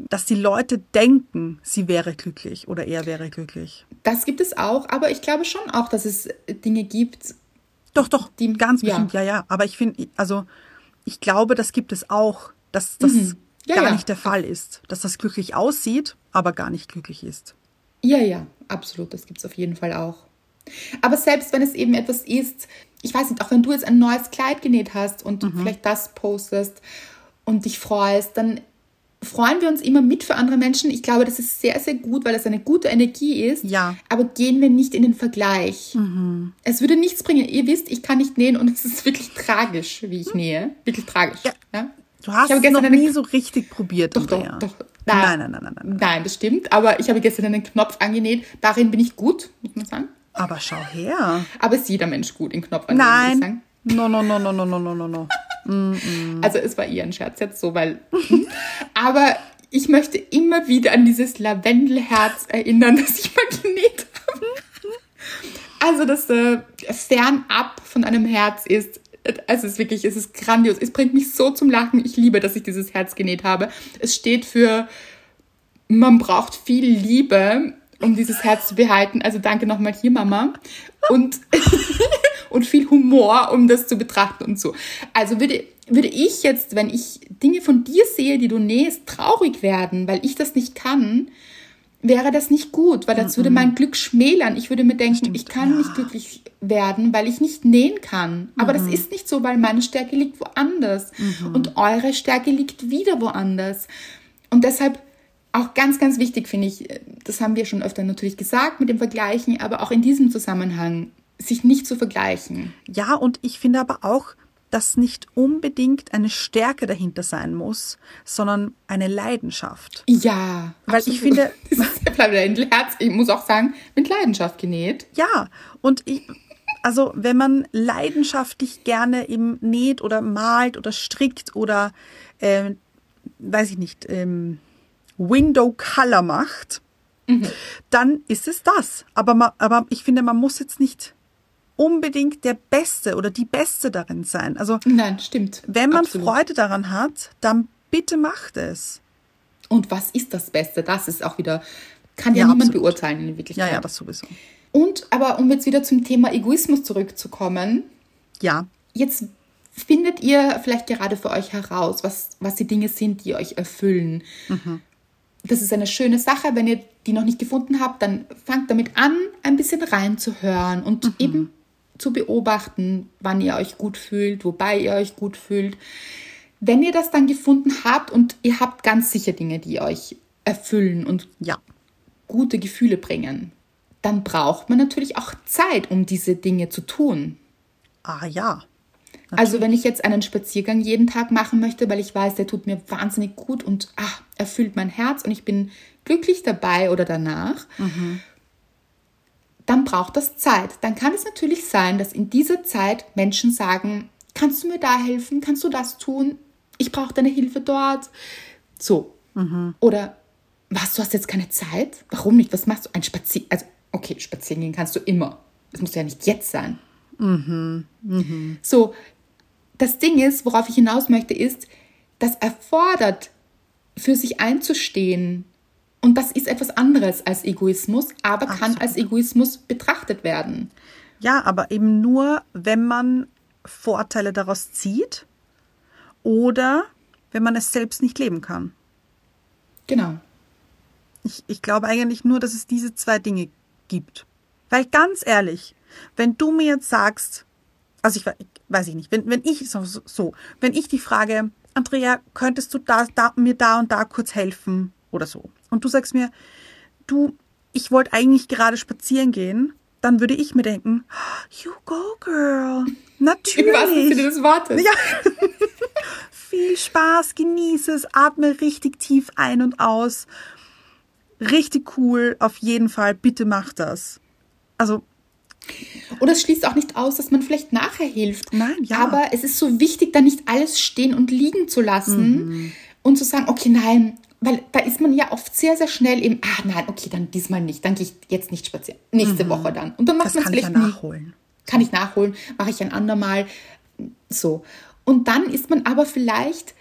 dass die Leute denken, sie wäre glücklich oder er wäre glücklich. Das gibt es auch, aber ich glaube schon auch, dass es Dinge gibt. Doch, doch, Die- ganz ja. bestimmt, ja, ja. Aber ich finde, also ich glaube, das gibt es auch, dass das Mhm. Ja, gar ja. nicht der Fall ist. Dass das glücklich aussieht, aber gar nicht glücklich ist. Ja, ja, absolut, das gibt es auf jeden Fall auch. Aber selbst wenn es eben etwas ist, ich weiß nicht, auch wenn du jetzt ein neues Kleid genäht hast und Mhm. vielleicht das postest und dich freust, dann freuen wir uns immer mit für andere Menschen. Ich glaube, das ist sehr, sehr gut, weil es eine gute Energie ist. Ja. Mhm. Aber gehen wir nicht in den Vergleich. Es würde nichts bringen. Ihr wisst, ich kann nicht nähen und es ist wirklich tragisch, wie ich nähe. Wirklich tragisch. Ja. Ja? Du hast es noch nie so richtig probiert. Doch, doch, doch. Nein, nein, nein, nein, nein. Nein, das stimmt. Aber ich habe gestern einen Knopf angenäht. Darin bin ich gut, muss man sagen. Aber schau her. Aber ist jeder Mensch gut in Knopf angenäht, nein. muss ich sagen. No, no, no, no, no, no, no, no. Mm, mm. Also es war ihr ein Scherz jetzt so, weil. Hm. aber ich möchte immer wieder an dieses Lavendelherz erinnern, das ich mal genäht habe. Also dass äh, fernab von einem Herz ist also es ist wirklich, es ist grandios. Es bringt mich so zum Lachen. Ich liebe, dass ich dieses Herz genäht habe. Es steht für, man braucht viel Liebe, um dieses Herz zu behalten. Also danke nochmal hier, Mama. Und, und viel Humor, um das zu betrachten und so. Also würde, würde ich jetzt, wenn ich Dinge von dir sehe, die du nähst, traurig werden, weil ich das nicht kann, wäre das nicht gut, weil das würde mein Glück schmälern. Ich würde mir denken, ich kann nicht glücklich werden, weil ich nicht nähen kann. Aber das ist nicht so, weil meine Stärke liegt woanders und eure Stärke liegt wieder woanders. Und deshalb auch ganz, ganz wichtig finde ich, das haben wir schon öfter natürlich gesagt mit dem Vergleichen, aber auch in diesem Zusammenhang, sich nicht zu vergleichen. Ja, und ich finde aber auch, dass nicht unbedingt eine Stärke dahinter sein muss, sondern eine Leidenschaft. Ja, Weil ich finde- das ist Herz, ich muss auch sagen, mit Leidenschaft genäht. Ja, und ich, also wenn man leidenschaftlich gerne eben näht oder malt oder strickt oder, äh, weiß ich nicht, ähm, Window Color macht, dann ist es das. Aber, ma, aber ich finde, man muss jetzt nicht unbedingt der Beste oder die Beste darin sein. Also Nein, stimmt. wenn man Absolut. Freude daran hat, dann bitte macht es. Und was ist das Beste? Das ist auch wieder, kann ja, Ja, niemand absolut. beurteilen in Ja, Wirklichkeit. ja, das sowieso. Und aber um jetzt wieder zum Thema Egoismus zurückzukommen, Ja, jetzt findet ihr vielleicht gerade für euch heraus, was, was die Dinge sind, die euch erfüllen. Das ist eine schöne Sache. Wenn ihr die noch nicht gefunden habt, dann fangt damit an, ein bisschen reinzuhören und eben zu beobachten, wann ihr euch gut fühlt, wobei ihr euch gut fühlt. Wenn ihr das dann gefunden habt und ihr habt ganz sicher Dinge, die euch erfüllen und ja. gute Gefühle bringen, dann braucht man natürlich auch Zeit, um diese Dinge zu tun. Ah ja. Also wenn ich jetzt einen Spaziergang jeden Tag machen möchte, weil ich weiß, der tut mir wahnsinnig gut und ah, erfüllt mein Herz und ich bin glücklich dabei oder danach, dann braucht das Zeit. Dann kann es natürlich sein, dass in dieser Zeit Menschen sagen, kannst du mir da helfen? Kannst du das tun? Ich brauche deine Hilfe dort. So. Oder was, du hast jetzt keine Zeit? Warum nicht? Was machst du? Ein Spazier... Also, okay, spazieren gehen kannst du immer. Es muss ja nicht jetzt sein. So, das Ding ist, worauf ich hinaus möchte, ist, das erfordert, für sich einzustehen. Und das ist etwas anderes als Egoismus, aber kann Absolut. als Egoismus betrachtet werden. Ja, aber eben nur, wenn man Vorteile daraus zieht oder wenn man es selbst nicht leben kann. Genau. Ich, ich glaube eigentlich nur, dass es diese zwei Dinge gibt. Weil ganz ehrlich, wenn du mir jetzt sagst, also ich weiß ich nicht, wenn, wenn ich so, so, wenn ich die Frage, Andrea, könntest du da, da, mir da und da kurz helfen oder so. Und du sagst mir, du, ich wollte eigentlich gerade spazieren gehen, dann würde ich mir denken, you go, girl. Natürlich. Im wahrsten Sinne des Wortes. Ja. Viel Spaß, genieße es, atme richtig tief ein und aus. Richtig cool, auf jeden Fall. Bitte mach das. Also. Oder es schließt auch nicht aus, dass man vielleicht nachher hilft. Nein, ja. Aber es ist so wichtig, da nicht alles stehen und liegen zu lassen mhm. und zu sagen, okay, nein, weil da ist man ja oft sehr, sehr schnell im, ah nein, okay, dann diesmal nicht, dann gehe ich jetzt nicht spazieren, nächste mhm. Woche dann. Und dann macht man es vielleicht ich ja nachholen. Kann ich nachholen, mache ich ein andermal, so. Und dann ist man aber vielleicht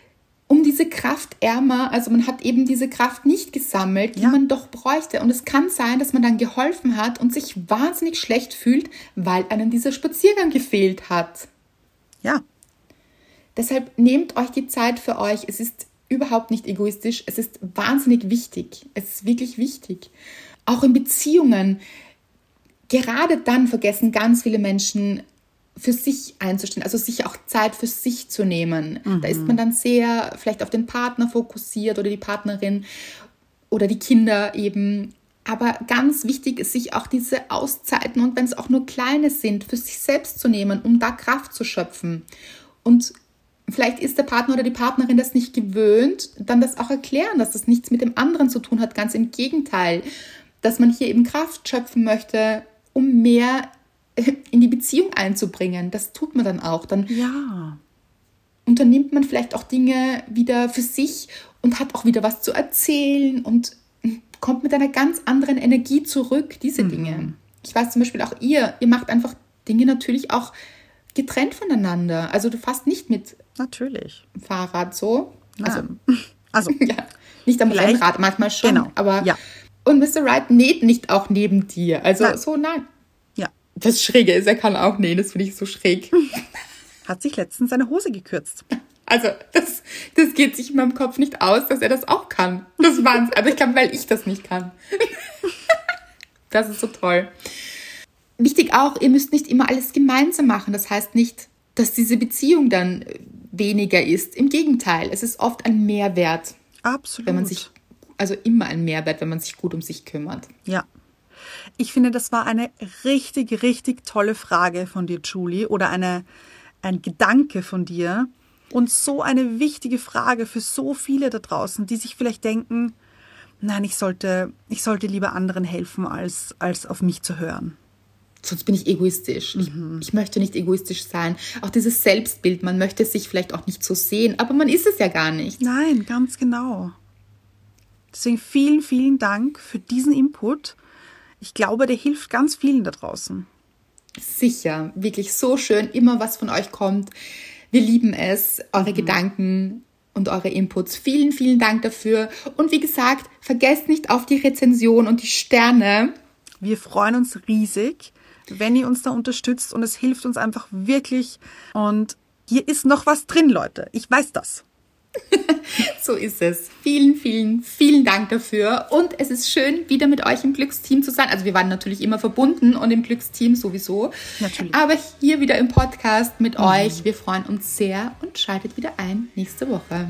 um diese Kraft ärmer, also man hat eben diese Kraft nicht gesammelt, die ja. man doch bräuchte. Und es kann sein, dass man dann geholfen hat und sich wahnsinnig schlecht fühlt, weil einem dieser Spaziergang gefehlt hat. Ja. Deshalb nehmt euch die Zeit für euch. Es ist überhaupt nicht egoistisch. Es ist wahnsinnig wichtig. Es ist wirklich wichtig. Auch in Beziehungen. Gerade dann vergessen ganz viele Menschen, für sich einzustehen, also sich auch Zeit für sich zu nehmen. Mhm. Da ist man dann sehr vielleicht auf den Partner fokussiert oder die Partnerin oder die Kinder eben. Aber ganz wichtig ist, sich auch diese Auszeiten und wenn es auch nur kleine sind, für sich selbst zu nehmen, um da Kraft zu schöpfen. Und vielleicht ist der Partner oder die Partnerin das nicht gewöhnt, dann das auch erklären, dass das nichts mit dem anderen zu tun hat. Ganz im Gegenteil, dass man hier eben Kraft schöpfen möchte, um mehr in die Beziehung einzubringen. Das tut man dann auch. Dann ja. unternimmt man vielleicht auch Dinge wieder für sich und hat auch wieder was zu erzählen und kommt mit einer ganz anderen Energie zurück, diese mhm. Dinge. Ich weiß zum Beispiel auch ihr, ihr macht einfach Dinge natürlich auch getrennt voneinander. Also du fährst nicht mit natürlich. Fahrrad so. Also, also ja, nicht am Rennrad, manchmal schon. Genau. Aber ja. Und Mr. Wright näht nicht auch neben dir. Also nein. so, nein. Ja. Das Schräge ist, er kann auch nähen, das finde ich so schräg. Hat sich letztens seine Hose gekürzt. Also, das, das geht sich in meinem Kopf nicht aus, dass er das auch kann. Das war's. Also, ich glaube, weil ich das nicht kann. Das ist so toll. Wichtig auch, ihr müsst nicht immer alles gemeinsam machen. Das heißt nicht, dass diese Beziehung dann weniger ist. Im Gegenteil, es ist oft ein Mehrwert. Absolut. Wenn man sich, also immer ein Mehrwert, wenn man sich gut um sich kümmert. Ja. Ich finde, das war eine richtig, richtig tolle Frage von dir, Julie, oder eine, ein Gedanke von dir. Und so eine wichtige Frage für so viele da draußen, die sich vielleicht denken, nein, ich sollte, ich sollte lieber anderen helfen, als, als auf mich zu hören sonst bin ich egoistisch. Mhm. Ich, ich, möchte nicht egoistisch sein. Auch dieses Selbstbild, man möchte sich vielleicht auch nicht so sehen, aber man ist es ja gar nicht. Nein, ganz genau. Deswegen vielen, vielen Dank für diesen Input. Ich glaube, der hilft ganz vielen da draußen. Sicher, wirklich so schön, immer was von euch kommt. Wir lieben es, eure mhm. Gedanken und eure Inputs. Vielen, vielen Dank dafür. Und wie gesagt, vergesst nicht auf die Rezension und die Sterne. Wir freuen uns riesig wenn ihr uns da unterstützt und es hilft uns einfach wirklich. Und hier ist noch was drin, Leute. Ich weiß das. so ist es. Vielen, vielen, vielen Dank dafür. Und es ist schön, wieder mit euch im Glücksteam zu sein. Also wir waren natürlich immer verbunden und im Glücksteam sowieso. Natürlich. Aber hier wieder im Podcast mit mhm. euch. Wir freuen uns sehr und schaltet wieder ein nächste Woche.